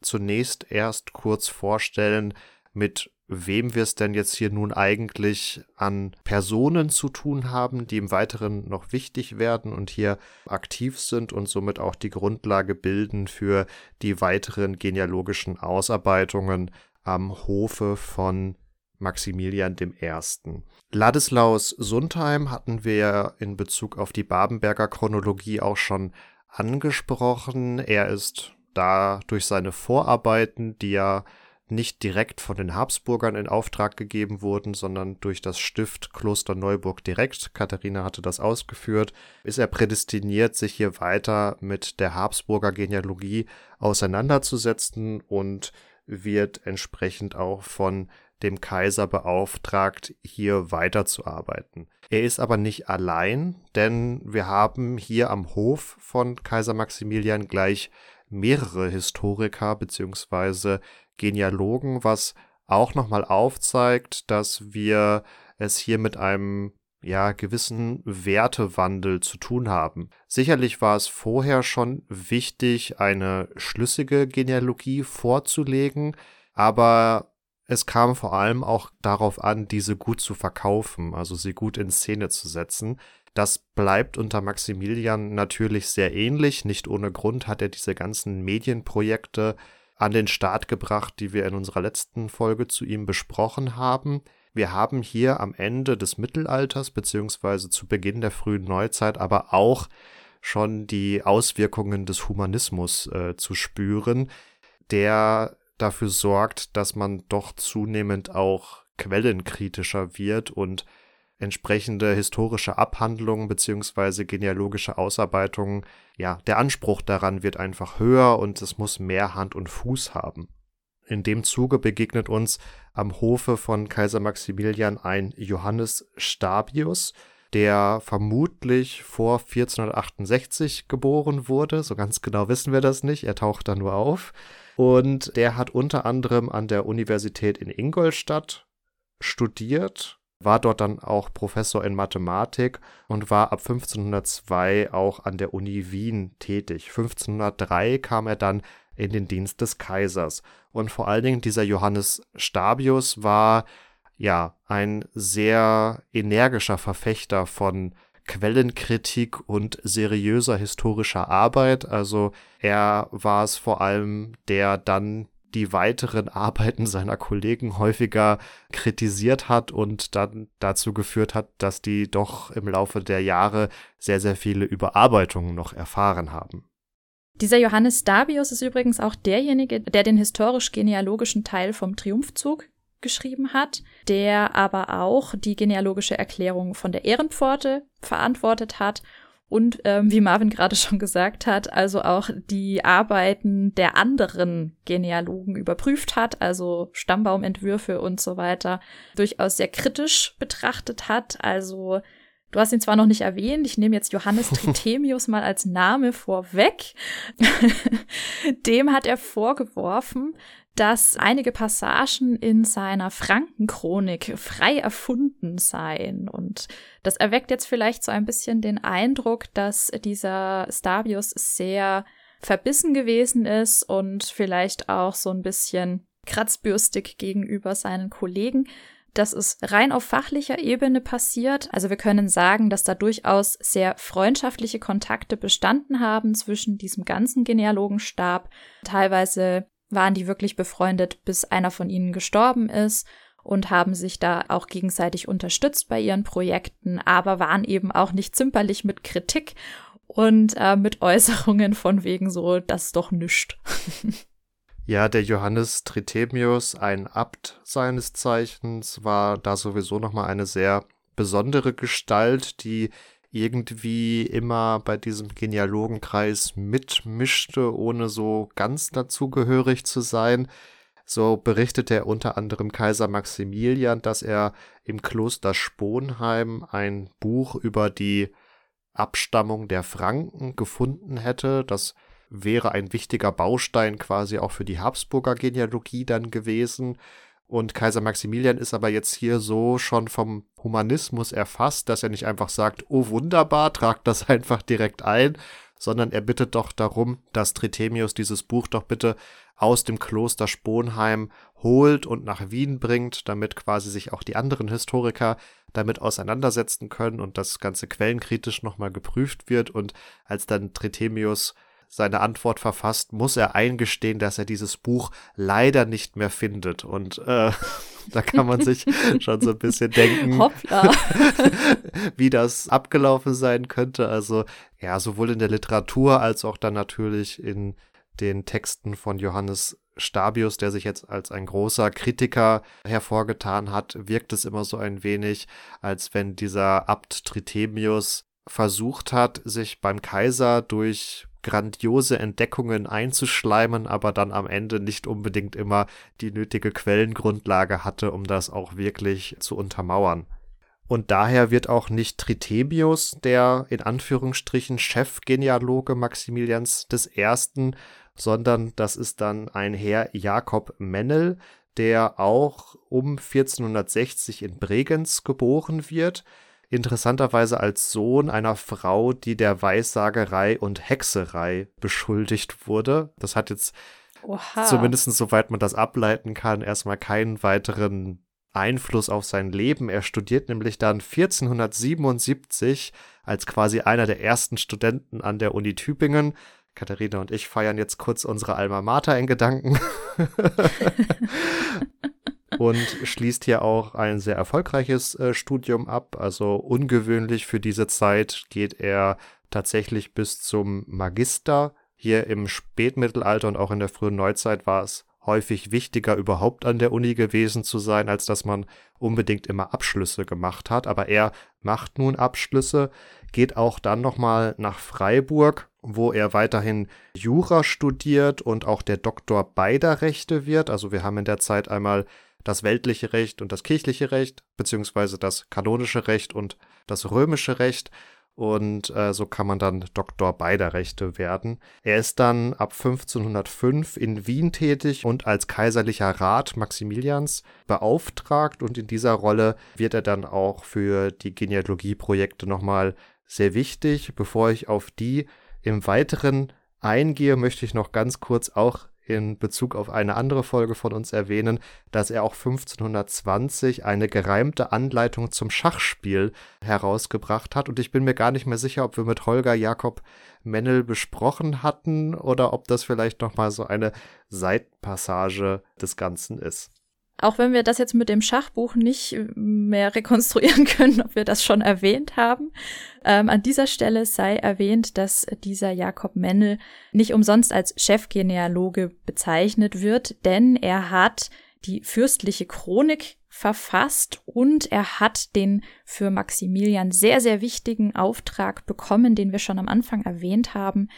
zunächst erst kurz vorstellen, mit wem wir es denn jetzt hier nun eigentlich an Personen zu tun haben, die im Weiteren noch wichtig werden und hier aktiv sind und somit auch die Grundlage bilden für die weiteren genealogischen Ausarbeitungen am Hofe von Maximilian I. Ladislaus Sundheim hatten wir in Bezug auf die Babenberger Chronologie auch schon angesprochen. Er ist da durch seine Vorarbeiten, die er nicht direkt von den Habsburgern in Auftrag gegeben wurden, sondern durch das Stift Kloster Neuburg direkt. Katharina hatte das ausgeführt. Ist er prädestiniert, sich hier weiter mit der Habsburger Genealogie auseinanderzusetzen und wird entsprechend auch von dem Kaiser beauftragt, hier weiterzuarbeiten. Er ist aber nicht allein, denn wir haben hier am Hof von Kaiser Maximilian gleich mehrere Historiker bzw. Genealogen, was auch nochmal aufzeigt, dass wir es hier mit einem ja, gewissen Wertewandel zu tun haben. Sicherlich war es vorher schon wichtig, eine schlüssige Genealogie vorzulegen, aber es kam vor allem auch darauf an, diese gut zu verkaufen, also sie gut in Szene zu setzen. Das bleibt unter Maximilian natürlich sehr ähnlich. Nicht ohne Grund hat er diese ganzen Medienprojekte an den Start gebracht, die wir in unserer letzten Folge zu ihm besprochen haben. Wir haben hier am Ende des Mittelalters beziehungsweise zu Beginn der frühen Neuzeit aber auch schon die Auswirkungen des Humanismus äh, zu spüren, der dafür sorgt, dass man doch zunehmend auch quellenkritischer wird und entsprechende historische Abhandlungen beziehungsweise genealogische Ausarbeitungen, ja, der Anspruch daran wird einfach höher und es muss mehr Hand und Fuß haben. In dem Zuge begegnet uns am Hofe von Kaiser Maximilian ein Johannes Stabius, der vermutlich vor 1468 geboren wurde. So ganz genau wissen wir das nicht. Er taucht da nur auf. Und der hat unter anderem an der Universität in Ingolstadt studiert war dort dann auch Professor in Mathematik und war ab 1502 auch an der Uni Wien tätig. 1503 kam er dann in den Dienst des Kaisers. Und vor allen Dingen dieser Johannes Stabius war ja ein sehr energischer Verfechter von Quellenkritik und seriöser historischer Arbeit. Also er war es vor allem, der dann die weiteren Arbeiten seiner Kollegen häufiger kritisiert hat und dann dazu geführt hat, dass die doch im Laufe der Jahre sehr, sehr viele Überarbeitungen noch erfahren haben. Dieser Johannes Stabius ist übrigens auch derjenige, der den historisch-genealogischen Teil vom Triumphzug geschrieben hat, der aber auch die genealogische Erklärung von der Ehrenpforte verantwortet hat und ähm, wie Marvin gerade schon gesagt hat, also auch die Arbeiten der anderen Genealogen überprüft hat, also Stammbaumentwürfe und so weiter, durchaus sehr kritisch betrachtet hat. Also du hast ihn zwar noch nicht erwähnt, ich nehme jetzt Johannes Trithemius mal als Name vorweg. Dem hat er vorgeworfen, dass einige Passagen in seiner Frankenchronik frei erfunden seien. Und das erweckt jetzt vielleicht so ein bisschen den Eindruck, dass dieser Stabius sehr verbissen gewesen ist und vielleicht auch so ein bisschen kratzbürstig gegenüber seinen Kollegen. Das ist rein auf fachlicher Ebene passiert. Also wir können sagen, dass da durchaus sehr freundschaftliche Kontakte bestanden haben zwischen diesem ganzen Genealogenstab. Teilweise waren die wirklich befreundet, bis einer von ihnen gestorben ist und haben sich da auch gegenseitig unterstützt bei ihren Projekten, aber waren eben auch nicht zimperlich mit Kritik und äh, mit Äußerungen von wegen so, das ist doch nüscht. Ja, der Johannes Trithemius, ein Abt seines Zeichens, war da sowieso nochmal eine sehr besondere Gestalt, die irgendwie immer bei diesem Genealogenkreis mitmischte, ohne so ganz dazugehörig zu sein. So berichtet er unter anderem Kaiser Maximilian, dass er im Kloster Sponheim ein Buch über die Abstammung der Franken gefunden hätte. Das wäre ein wichtiger Baustein quasi auch für die Habsburger Genealogie dann gewesen. Und Kaiser Maximilian ist aber jetzt hier so schon vom Humanismus erfasst, dass er nicht einfach sagt, oh wunderbar, tragt das einfach direkt ein, sondern er bittet doch darum, dass Trithemius dieses Buch doch bitte aus dem Kloster Sponheim holt und nach Wien bringt, damit quasi sich auch die anderen Historiker damit auseinandersetzen können und das Ganze quellenkritisch nochmal geprüft wird. Und als dann Trithemius seine Antwort verfasst, muss er eingestehen, dass er dieses Buch leider nicht mehr findet. Und äh, da kann man sich schon so ein bisschen denken, wie das abgelaufen sein könnte. Also ja, sowohl in der Literatur als auch dann natürlich in den Texten von Johannes Stabius, der sich jetzt als ein großer Kritiker hervorgetan hat, wirkt es immer so ein wenig, als wenn dieser Abt Tritemius versucht hat, sich beim Kaiser durch grandiose Entdeckungen einzuschleimen, aber dann am Ende nicht unbedingt immer die nötige Quellengrundlage hatte, um das auch wirklich zu untermauern. Und daher wird auch nicht Trithemius, der in Anführungsstrichen Chefgenealoge Maximilians I., sondern das ist dann ein Herr Jakob Mennel, der auch um 1460 in Bregenz geboren wird, interessanterweise als Sohn einer Frau, die der Weissagerei und Hexerei beschuldigt wurde. Das hat jetzt Oha. zumindest soweit man das ableiten kann, erstmal keinen weiteren Einfluss auf sein Leben. Er studiert nämlich dann 1477 als quasi einer der ersten Studenten an der Uni Tübingen. Katharina und ich feiern jetzt kurz unsere Alma Mater in Gedanken. und schließt hier auch ein sehr erfolgreiches äh, Studium ab. Also ungewöhnlich für diese Zeit geht er tatsächlich bis zum Magister. Hier im Spätmittelalter und auch in der frühen Neuzeit war es häufig wichtiger, überhaupt an der Uni gewesen zu sein, als dass man unbedingt immer Abschlüsse gemacht hat. Aber er macht nun Abschlüsse, geht auch dann nochmal nach Freiburg, wo er weiterhin Jura studiert und auch der Doktor beider Rechte wird. Also wir haben in der Zeit einmal das weltliche Recht und das kirchliche Recht, beziehungsweise das kanonische Recht und das römische Recht und äh, so kann man dann Doktor beider Rechte werden. Er ist dann ab 1505 in Wien tätig und als kaiserlicher Rat Maximilians beauftragt und in dieser Rolle wird er dann auch für die Genealogieprojekte nochmal sehr wichtig. Bevor ich auf die im Weiteren eingehe, möchte ich noch ganz kurz auch in Bezug auf eine andere Folge von uns erwähnen, dass er auch 1520 eine gereimte Anleitung zum Schachspiel herausgebracht hat. Und ich bin mir gar nicht mehr sicher, ob wir mit Holger Jakob Mennel besprochen hatten oder ob das vielleicht nochmal so eine Seitenpassage des Ganzen ist. Auch wenn wir das jetzt mit dem Schachbuch nicht mehr rekonstruieren können, ob wir das schon erwähnt haben. Ähm, an dieser Stelle sei erwähnt, dass dieser Jakob Mennel nicht umsonst als Chefgenealoge bezeichnet wird, denn er hat die fürstliche Chronik verfasst und er hat den für Maximilian sehr, sehr wichtigen Auftrag bekommen, den wir schon am Anfang erwähnt haben,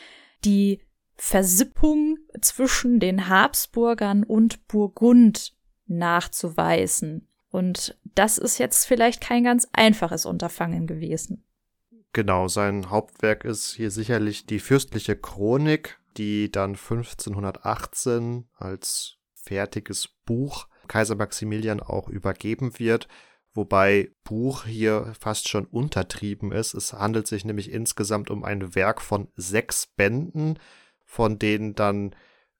die Versippung zwischen den Habsburgern und Burgund nachzuweisen. Und das ist jetzt vielleicht kein ganz einfaches Unterfangen gewesen. Genau, sein Hauptwerk ist hier sicherlich die fürstliche Chronik, die dann 1518 als fertiges Buch Kaiser Maximilian auch übergeben wird, wobei Buch hier fast schon untertrieben ist. Es handelt sich nämlich insgesamt um ein Werk von sechs Bänden, von denen dann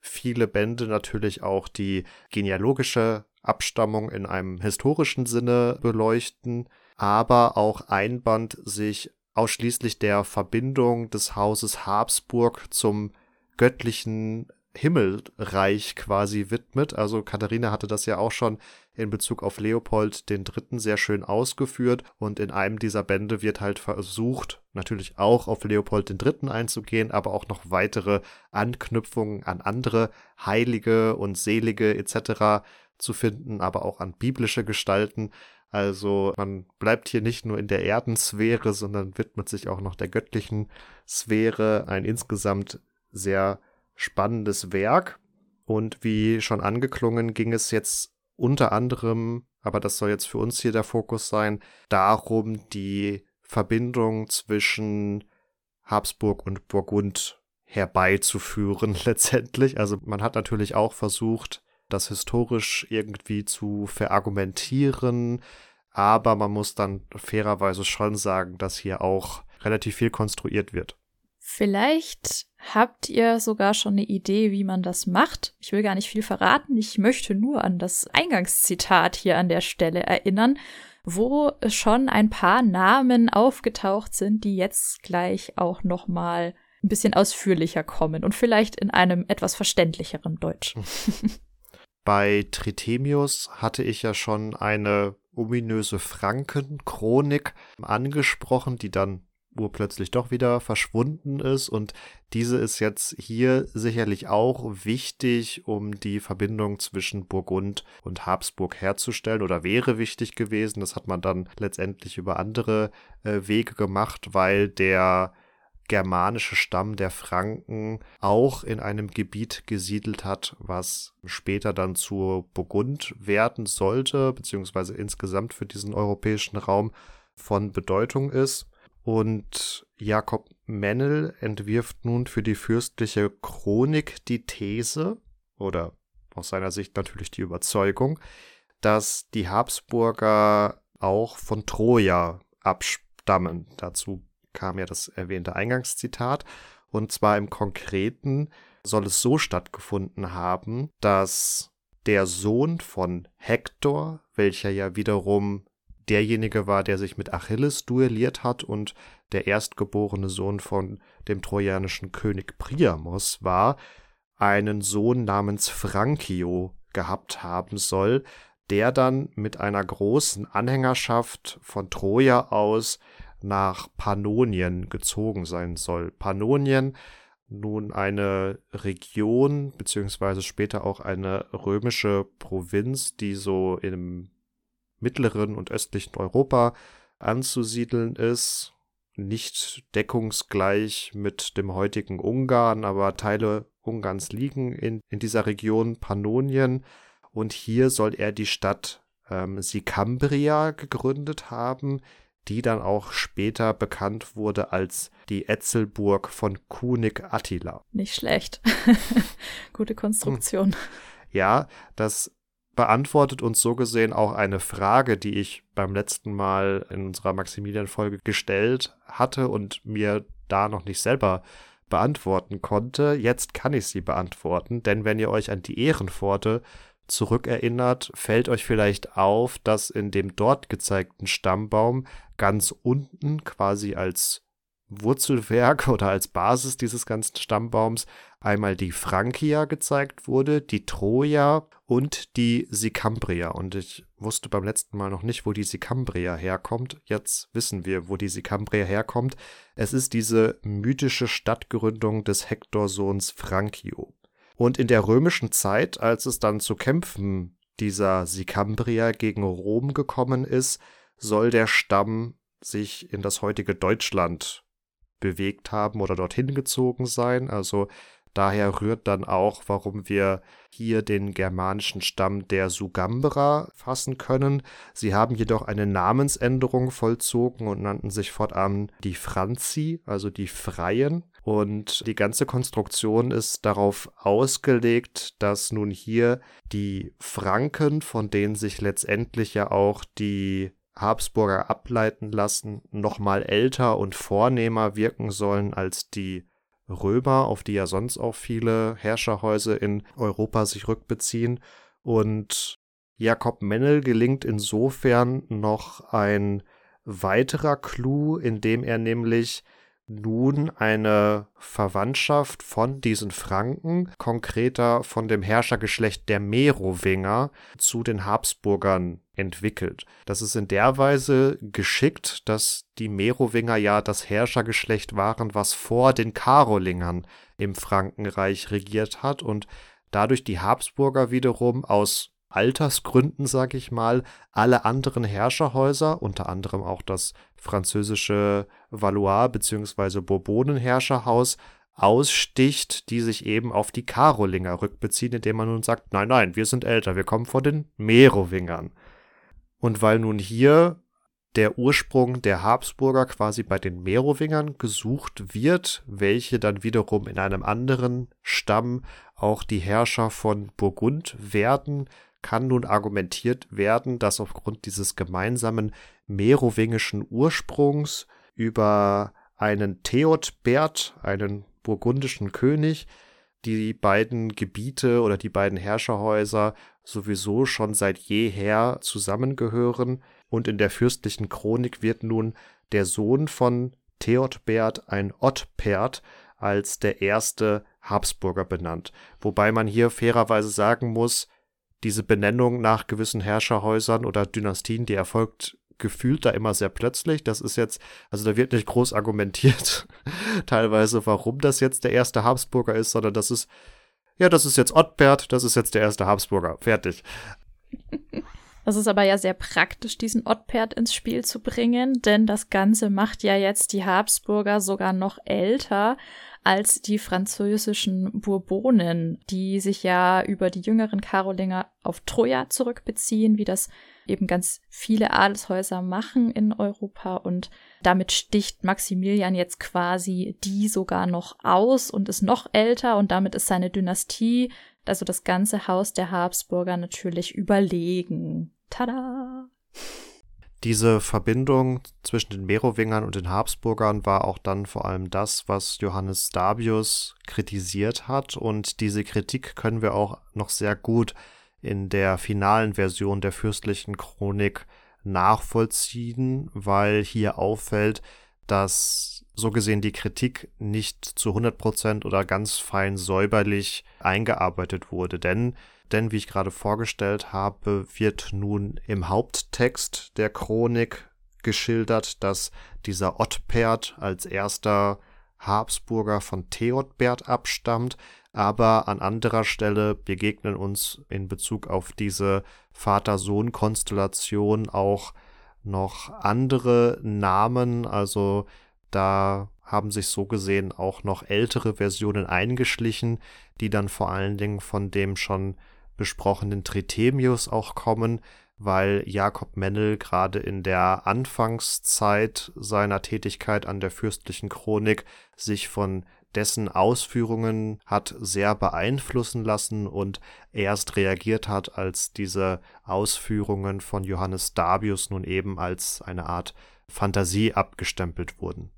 viele Bände natürlich auch die genealogische Abstammung in einem historischen Sinne beleuchten, aber auch ein Band sich ausschließlich der Verbindung des Hauses Habsburg zum göttlichen Himmelreich quasi widmet. Also Katharina hatte das ja auch schon in Bezug auf Leopold den Dritten sehr schön ausgeführt und in einem dieser Bände wird halt versucht, natürlich auch auf Leopold den Dritten einzugehen, aber auch noch weitere Anknüpfungen an andere Heilige und Selige etc. zu finden, aber auch an biblische Gestalten. Also man bleibt hier nicht nur in der Erdensphäre, sondern widmet sich auch noch der göttlichen Sphäre. Ein insgesamt sehr spannendes Werk. Und wie schon angeklungen, ging es jetzt unter anderem, aber das soll jetzt für uns hier der Fokus sein, darum, die Verbindung zwischen Habsburg und Burgund herbeizuführen letztendlich. Also man hat natürlich auch versucht, das historisch irgendwie zu verargumentieren, aber man muss dann fairerweise schon sagen, dass hier auch relativ viel konstruiert wird. Vielleicht habt ihr sogar schon eine Idee, wie man das macht. Ich will gar nicht viel verraten. Ich möchte nur an das Eingangszitat hier an der Stelle erinnern, wo schon ein paar Namen aufgetaucht sind, die jetzt gleich auch noch mal ein bisschen ausführlicher kommen und vielleicht in einem etwas verständlicheren Deutsch. Bei Tritemius hatte ich ja schon eine ominöse Frankenchronik angesprochen, die dann urplötzlich doch wieder verschwunden ist. Und diese ist jetzt hier sicherlich auch wichtig, um die Verbindung zwischen Burgund und Habsburg herzustellen oder wäre wichtig gewesen. Das hat man dann letztendlich über andere äh, Wege gemacht, weil der germanische Stamm der Franken auch in einem Gebiet gesiedelt hat, was später dann zu Burgund werden sollte, beziehungsweise insgesamt für diesen europäischen Raum von Bedeutung ist. Und Jakob Mennel entwirft nun für die fürstliche Chronik die These, oder aus seiner Sicht natürlich die Überzeugung, dass die Habsburger auch von Troja abstammen. Dazu kam ja das erwähnte Eingangszitat. Und zwar im Konkreten soll es so stattgefunden haben, dass der Sohn von Hektor, welcher ja wiederum derjenige war, der sich mit Achilles duelliert hat und der erstgeborene Sohn von dem trojanischen König Priamos war, einen Sohn namens Frankio gehabt haben soll, der dann mit einer großen Anhängerschaft von Troja aus nach Pannonien gezogen sein soll. Pannonien nun eine Region beziehungsweise später auch eine römische Provinz, die so im mittleren und östlichen Europa anzusiedeln ist. Nicht deckungsgleich mit dem heutigen Ungarn, aber Teile Ungarns liegen in, in dieser Region Pannonien. Und hier soll er die Stadt ähm, Sicambria gegründet haben, die dann auch später bekannt wurde als die Etzelburg von Kunig Attila. Nicht schlecht. Gute Konstruktion. Ja, das beantwortet uns so gesehen auch eine Frage, die ich beim letzten Mal in unserer Maximilian-Folge gestellt hatte und mir da noch nicht selber beantworten konnte. Jetzt kann ich sie beantworten, denn wenn ihr euch an die Ehrenpforte zurückerinnert, fällt euch vielleicht auf, dass in dem dort gezeigten Stammbaum ganz unten quasi als Wurzelwerk oder als Basis dieses ganzen Stammbaums einmal die Frankia gezeigt wurde, die Troja und die Sicambria. Und ich wusste beim letzten Mal noch nicht, wo die Sicambria herkommt. Jetzt wissen wir, wo die Sicambria herkommt. Es ist diese mythische Stadtgründung des Hektorsohns Frankio. Und in der römischen Zeit, als es dann zu Kämpfen dieser Sicambria gegen Rom gekommen ist, soll der Stamm sich in das heutige Deutschland bewegt haben oder dorthin gezogen sein. Also daher rührt dann auch, warum wir hier den germanischen Stamm der Sugambra fassen können. Sie haben jedoch eine Namensänderung vollzogen und nannten sich fortan die Franzi, also die Freien. Und die ganze Konstruktion ist darauf ausgelegt, dass nun hier die Franken, von denen sich letztendlich ja auch die Habsburger ableiten lassen, nochmal älter und vornehmer wirken sollen als die Römer, auf die ja sonst auch viele Herrscherhäuser in Europa sich rückbeziehen. Und Jakob Mennel gelingt insofern noch ein weiterer Clou, indem er nämlich nun eine Verwandtschaft von diesen Franken, konkreter von dem Herrschergeschlecht der Merowinger, zu den Habsburgern entwickelt. Das ist in der Weise geschickt, dass die Merowinger ja das Herrschergeschlecht waren, was vor den Karolingern im Frankenreich regiert hat und dadurch die Habsburger wiederum aus Altersgründen, sag ich mal, alle anderen Herrscherhäuser, unter anderem auch das französische Valois bzw. Bourbonenherrscherhaus, aussticht, die sich eben auf die Karolinger rückbeziehen, indem man nun sagt, nein, nein, wir sind älter, wir kommen von den Merowingern. Und weil nun hier der Ursprung der Habsburger quasi bei den Merowingern gesucht wird, welche dann wiederum in einem anderen Stamm auch die Herrscher von Burgund werden, kann nun argumentiert werden, dass aufgrund dieses gemeinsamen merowingischen Ursprungs über einen Theodbert, einen burgundischen König, die beiden Gebiete oder die beiden Herrscherhäuser sowieso schon seit jeher zusammengehören und in der fürstlichen Chronik wird nun der Sohn von Theodbert ein Ottpert als der erste Habsburger benannt. Wobei man hier fairerweise sagen muss, diese Benennung nach gewissen Herrscherhäusern oder Dynastien, die erfolgt gefühlt da immer sehr plötzlich. Das ist jetzt, also da wird nicht groß argumentiert, teilweise, warum das jetzt der erste Habsburger ist, sondern das ist, ja, das ist jetzt Ottbert, das ist jetzt der erste Habsburger. Fertig. Das ist aber ja sehr praktisch, diesen Ottpert ins Spiel zu bringen, denn das Ganze macht ja jetzt die Habsburger sogar noch älter als die französischen Bourbonen, die sich ja über die jüngeren Karolinger auf Troja zurückbeziehen, wie das eben ganz viele Adelshäuser machen in Europa und damit sticht Maximilian jetzt quasi die sogar noch aus und ist noch älter und damit ist seine Dynastie, also das ganze Haus der Habsburger natürlich überlegen. Tada! Diese Verbindung zwischen den Merowingern und den Habsburgern war auch dann vor allem das, was Johannes Dabius kritisiert hat. Und diese Kritik können wir auch noch sehr gut in der finalen Version der fürstlichen Chronik nachvollziehen, weil hier auffällt, dass so gesehen die Kritik nicht zu 100% oder ganz fein säuberlich eingearbeitet wurde. Denn denn wie ich gerade vorgestellt habe, wird nun im Haupttext der Chronik geschildert, dass dieser Ottpert als erster Habsburger von Theodbert abstammt, aber an anderer Stelle begegnen uns in Bezug auf diese Vater-Sohn-Konstellation auch noch andere Namen, also da haben sich so gesehen auch noch ältere Versionen eingeschlichen, die dann vor allen Dingen von dem schon besprochenen Trithemius auch kommen, weil Jakob Mennel gerade in der Anfangszeit seiner Tätigkeit an der fürstlichen Chronik sich von dessen Ausführungen hat sehr beeinflussen lassen und erst reagiert hat, als diese Ausführungen von Johannes Dabius nun eben als eine Art Fantasie abgestempelt wurden.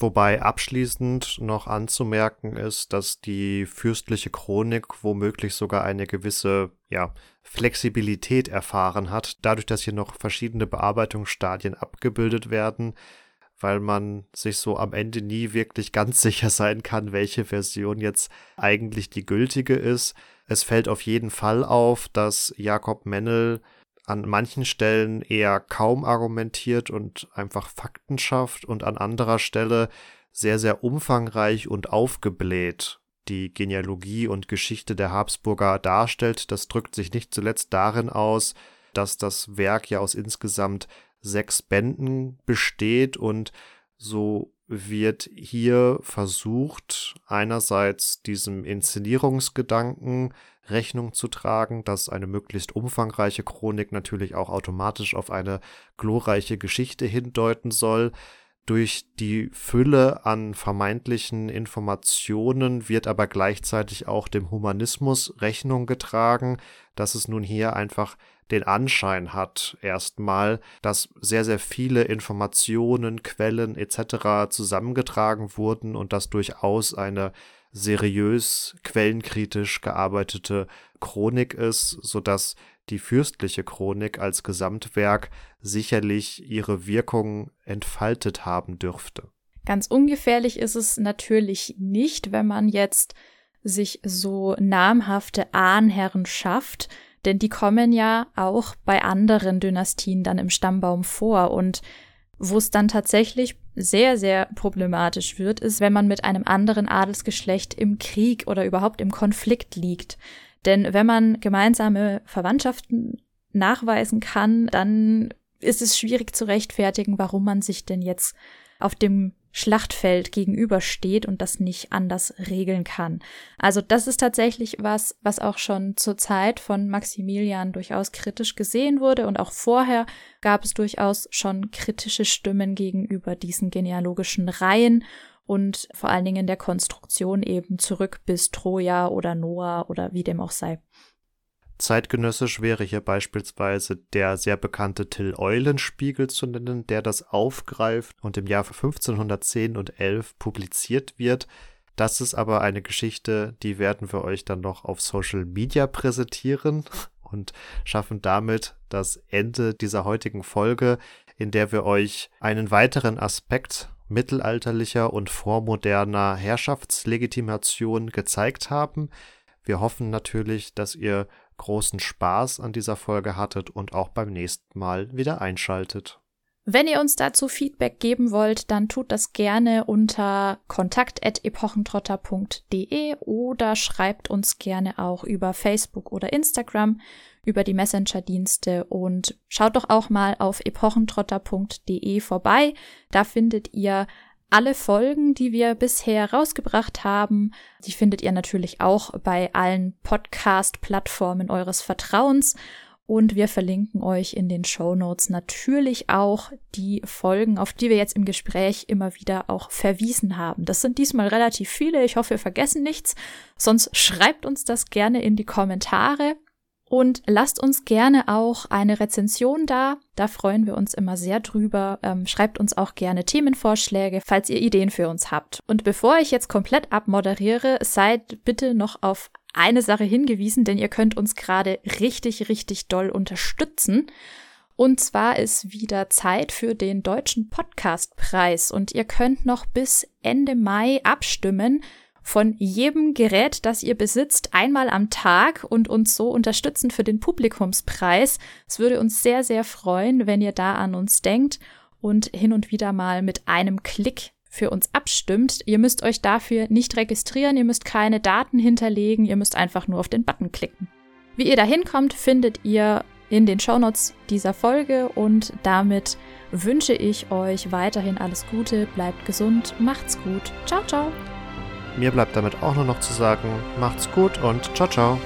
Wobei abschließend noch anzumerken ist, dass die fürstliche Chronik womöglich sogar eine gewisse ja, Flexibilität erfahren hat, dadurch, dass hier noch verschiedene Bearbeitungsstadien abgebildet werden, weil man sich so am Ende nie wirklich ganz sicher sein kann, welche Version jetzt eigentlich die gültige ist. Es fällt auf jeden Fall auf, dass Jakob Mennel an manchen Stellen eher kaum argumentiert und einfach Fakten schafft und an anderer Stelle sehr, sehr umfangreich und aufgebläht die Genealogie und Geschichte der Habsburger darstellt. Das drückt sich nicht zuletzt darin aus, dass das Werk ja aus insgesamt sechs Bänden besteht und so wird hier versucht, einerseits diesem Inszenierungsgedanken Rechnung zu tragen, dass eine möglichst umfangreiche Chronik natürlich auch automatisch auf eine glorreiche Geschichte hindeuten soll. Durch die Fülle an vermeintlichen Informationen wird aber gleichzeitig auch dem Humanismus Rechnung getragen, dass es nun hier einfach den Anschein hat, erstmal, dass sehr, sehr viele Informationen, Quellen etc. zusammengetragen wurden und dass durchaus eine seriös, quellenkritisch gearbeitete Chronik ist, sodass die fürstliche Chronik als Gesamtwerk sicherlich ihre Wirkung entfaltet haben dürfte. Ganz ungefährlich ist es natürlich nicht, wenn man jetzt sich so namhafte Ahnherren schafft, denn die kommen ja auch bei anderen Dynastien dann im Stammbaum vor und wo es dann tatsächlich sehr, sehr problematisch wird, ist, wenn man mit einem anderen Adelsgeschlecht im Krieg oder überhaupt im Konflikt liegt. Denn wenn man gemeinsame Verwandtschaften nachweisen kann, dann ist es schwierig zu rechtfertigen, warum man sich denn jetzt auf dem Schlachtfeld gegenübersteht und das nicht anders regeln kann. Also das ist tatsächlich was, was auch schon zur Zeit von Maximilian durchaus kritisch gesehen wurde und auch vorher gab es durchaus schon kritische Stimmen gegenüber diesen genealogischen Reihen und vor allen Dingen der Konstruktion eben zurück bis Troja oder Noah oder wie dem auch sei. Zeitgenössisch wäre hier beispielsweise der sehr bekannte Till Eulenspiegel zu nennen, der das aufgreift und im Jahr 1510 und 11 publiziert wird. Das ist aber eine Geschichte, die werden wir euch dann noch auf Social Media präsentieren und schaffen damit das Ende dieser heutigen Folge, in der wir euch einen weiteren Aspekt mittelalterlicher und vormoderner Herrschaftslegitimation gezeigt haben. Wir hoffen natürlich, dass ihr großen Spaß an dieser Folge hattet und auch beim nächsten Mal wieder einschaltet. Wenn ihr uns dazu Feedback geben wollt, dann tut das gerne unter kontakt.epochentrotter.de oder schreibt uns gerne auch über Facebook oder Instagram über die Messenger-Dienste und schaut doch auch mal auf epochentrotter.de vorbei. Da findet ihr alle Folgen, die wir bisher rausgebracht haben. Die findet ihr natürlich auch bei allen Podcast-Plattformen eures Vertrauens. Und wir verlinken euch in den Show Notes natürlich auch die Folgen, auf die wir jetzt im Gespräch immer wieder auch verwiesen haben. Das sind diesmal relativ viele. Ich hoffe, wir vergessen nichts. Sonst schreibt uns das gerne in die Kommentare. Und lasst uns gerne auch eine Rezension da. Da freuen wir uns immer sehr drüber. Ähm, schreibt uns auch gerne Themenvorschläge, falls ihr Ideen für uns habt. Und bevor ich jetzt komplett abmoderiere, seid bitte noch auf eine Sache hingewiesen, denn ihr könnt uns gerade richtig, richtig doll unterstützen. Und zwar ist wieder Zeit für den Deutschen Podcastpreis und ihr könnt noch bis Ende Mai abstimmen von jedem Gerät, das ihr besitzt, einmal am Tag und uns so unterstützen für den Publikumspreis. Es würde uns sehr, sehr freuen, wenn ihr da an uns denkt und hin und wieder mal mit einem Klick für uns abstimmt. Ihr müsst euch dafür nicht registrieren, ihr müsst keine Daten hinterlegen, ihr müsst einfach nur auf den Button klicken. Wie ihr da hinkommt, findet ihr in den Shownotes dieser Folge und damit wünsche ich euch weiterhin alles Gute, bleibt gesund, macht's gut. Ciao, ciao. Mir bleibt damit auch nur noch zu sagen, macht's gut und ciao, ciao.